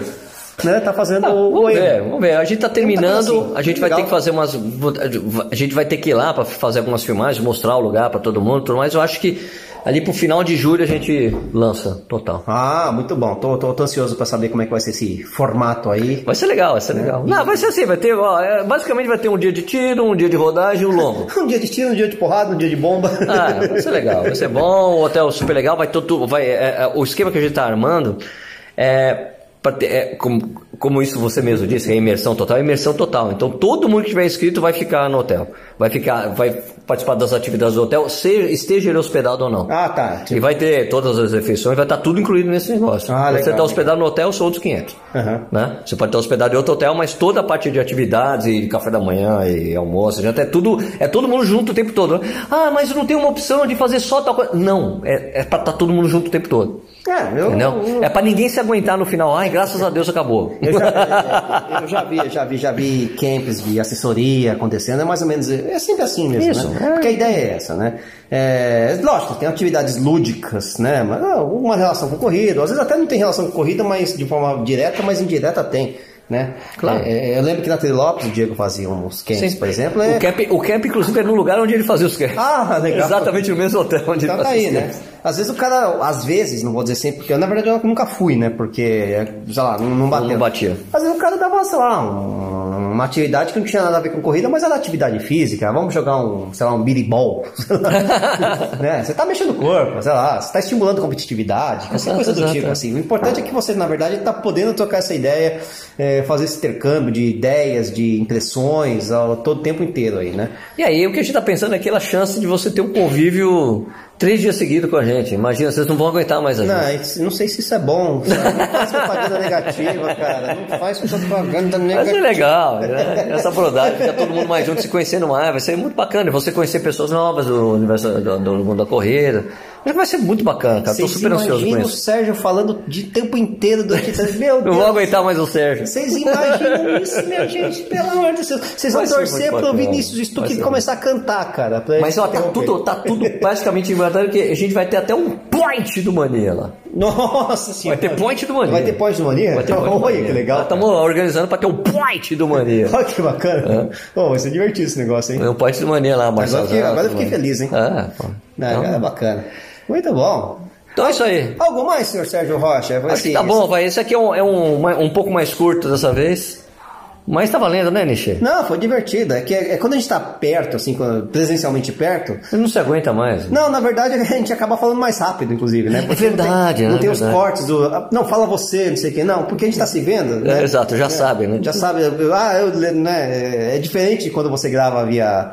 Né, tá fazendo Ah, o, vamos ver, vamos ver. A gente tá terminando, assim, a gente vai legal. ter que fazer umas. A gente vai ter que ir lá para fazer algumas filmagens, mostrar o lugar para todo mundo, tudo mais. Eu acho que ali pro final de julho a gente lança total. Ah, muito bom. Tô, tô, tô ansioso pra saber como é que vai ser esse formato aí. Vai ser legal, vai ser legal. Não, vai ser assim, vai ter, ó, é, basicamente vai ter um dia de tiro, um dia de rodagem e um longo. [laughs] Um dia de tiro, um dia de porrada, um dia de bomba. Ah, vai ser [laughs] legal, vai ser bom, o hotel super legal, vai todo, vai, é, é, o esquema que a gente tá armando é, ter- é, como, como isso você mesmo disse, é imersão total, é imersão total. Então todo mundo que tiver inscrito vai ficar no hotel, vai ficar, vai participar das atividades do hotel, seja, esteja ele hospedado ou não. ah, tá. E vai ter todas as refeições, vai estar tudo incluído nesse negócio. Ah, você legal, está hospedado no hotel, são outros 500. Aham. Né? Você pode estar hospedado em outro hotel, mas toda a parte de atividades e café da manhã e almoço, já é tudo, é todo mundo junto o tempo todo. Ah, mas não tem uma opção de fazer só tal coisa. Não, é, é para estar todo mundo junto o tempo todo. É, eu, eu- É para ninguém se aguentar no final. Ai, graças a Deus acabou. Eu já, eu já vi, já vi, já vi camps de assessoria acontecendo, é mais ou menos, é sempre assim mesmo, Isso, né? É. Porque a ideia é essa, né? É, lógico, tem atividades lúdicas, né? Mas ah, uma relação com corrida, às vezes até não tem relação com corrida, mas de forma direta, mas indireta tem, né? Claro. É, eu lembro que na Lopes o Diego fazia uns camps, Sim. por exemplo, é... O camp, o camp, inclusive, era no lugar onde ele fazia os camps. Ah, [laughs] legal. Exatamente no mesmo hotel onde Então ele tá fazia aí, os né? Às vezes o cara, às vezes, não vou dizer sempre, porque eu, na verdade eu nunca fui, né? Porque, sei lá, não, não bateu. Não batia. Às vezes o cara dava, sei lá, um- uma atividade que não tinha nada a ver com corrida, mas era atividade física. Vamos jogar um, sei lá, um biribol. [laughs] né? Você tá mexendo o corpo, sei lá, você tá estimulando competitividade, qualquer coisa do exato, tipo, assim. O importante é que você, na verdade, tá podendo trocar essa ideia, é, fazer esse intercâmbio de ideias, de impressões, ao, todo o tempo inteiro aí, né? E aí, o que a gente tá pensando é aquela chance de você ter um convívio três dias seguidos com a gente. Imagina, vocês não vão aguentar mais a gente. Não, não sei se isso é bom. sabe? Não faz [laughs] propaganda negativa, cara. Não faz propaganda Mas é negativa. legal, né? Essa brodagem, fica todo mundo mais junto se conhecendo mais, vai ser muito bacana. Você conhecer pessoas novas do universo do, do mundo da corrida. Que vai ser muito bacana, cara. Tô Vocês super ansioso com imaginam o isso. Sérgio falando de tempo inteiro durante [laughs] Meu Não Deus. vou aguentar mais o Sérgio. Vocês imaginam isso, minha [laughs] gente? Pelo amor de Deus. Vocês vão Vai torcer pro bacana. Vinícius Vai Stuck começar a cantar, cara. Mas ó, tá tudo, tá tudo praticamente inventado que a gente vai ter até um point do Mania lá. Nossa Vai senhora. ter point do Mania. Vai ter point do Mania? Vai ter point do Olha que legal. Estamos organizando pra ter um point do Mania. Olha que bacana. Pô, vai ser divertido esse negócio, hein? É um point do Mania lá, Marcelo. Agora, fiquei- agora eu fiquei feliz, hein? Ah, pô. É, Então, é bacana. Muito bom. então é isso aí. Algo mais, senhor Sérgio Rocha? Acho que tá isso. bom, vai. Esse aqui é um, é um, um pouco mais curto dessa vez. Mas tá valendo, né, Nishi? Não, foi divertido. É que é, é quando a gente tá perto, assim, quando- presencialmente perto. Você não se aguenta mais. Não, na verdade [laughs] a gente acaba falando mais rápido, inclusive, né? Porque verdade, Não tem, é não tem os cortes do. ah, Não, fala você, não sei o quê. Não, porque a gente tá se vendo. né? É, exato, já sabe, né? Já sabe. Ah, eu, né? É diferente quando você grava via.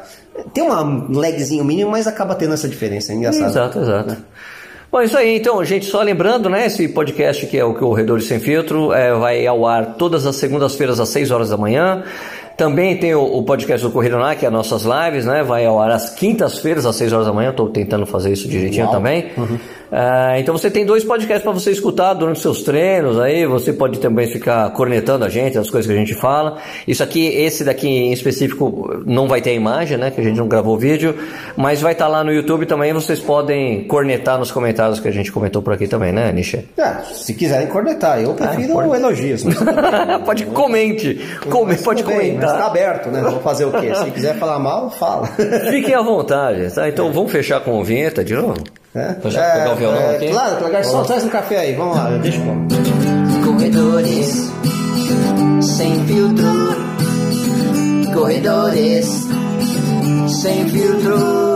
Tem uma lagzinho mínimo, mas acaba tendo essa diferença. É engraçado. Exato, exato. Bom, isso aí, então, gente, só lembrando, né, esse podcast que é o Corredores Sem Filtro, é, vai ao ar todas as segundas-feiras às 6 horas da manhã. Também tem o, o podcast do Corrida Lá, que é as nossas lives, né, vai ao ar às quintas-feiras às 6 horas da manhã, estou tentando fazer isso direitinho Uau. também. Ah, então você tem dois podcasts para você escutar durante os seus treinos, aí você pode também ficar cornetando a gente, as coisas que a gente fala. Isso aqui, esse daqui em específico não vai ter imagem, né, que a gente não gravou vídeo, mas vai estar lá no YouTube também, vocês podem cornetar nos comentários que a gente comentou por aqui também, né, Nisha? Ah, se quiserem cornetar, eu prefiro pode. elogios. mas- [laughs] pode comente, come, mas pode Mas tá comentar. aberto, né? Vou fazer o quê? [laughs] Se quiser falar mal, fala. Fiquem à vontade, tá? Então vamos fechar com a vinheta de novo? É? Pra já pegar o violão é, aqui? Claro, claro, garçom, traz um café aí, vamos lá, deixa eu Corredores sem filtro. Corredores sem filtro.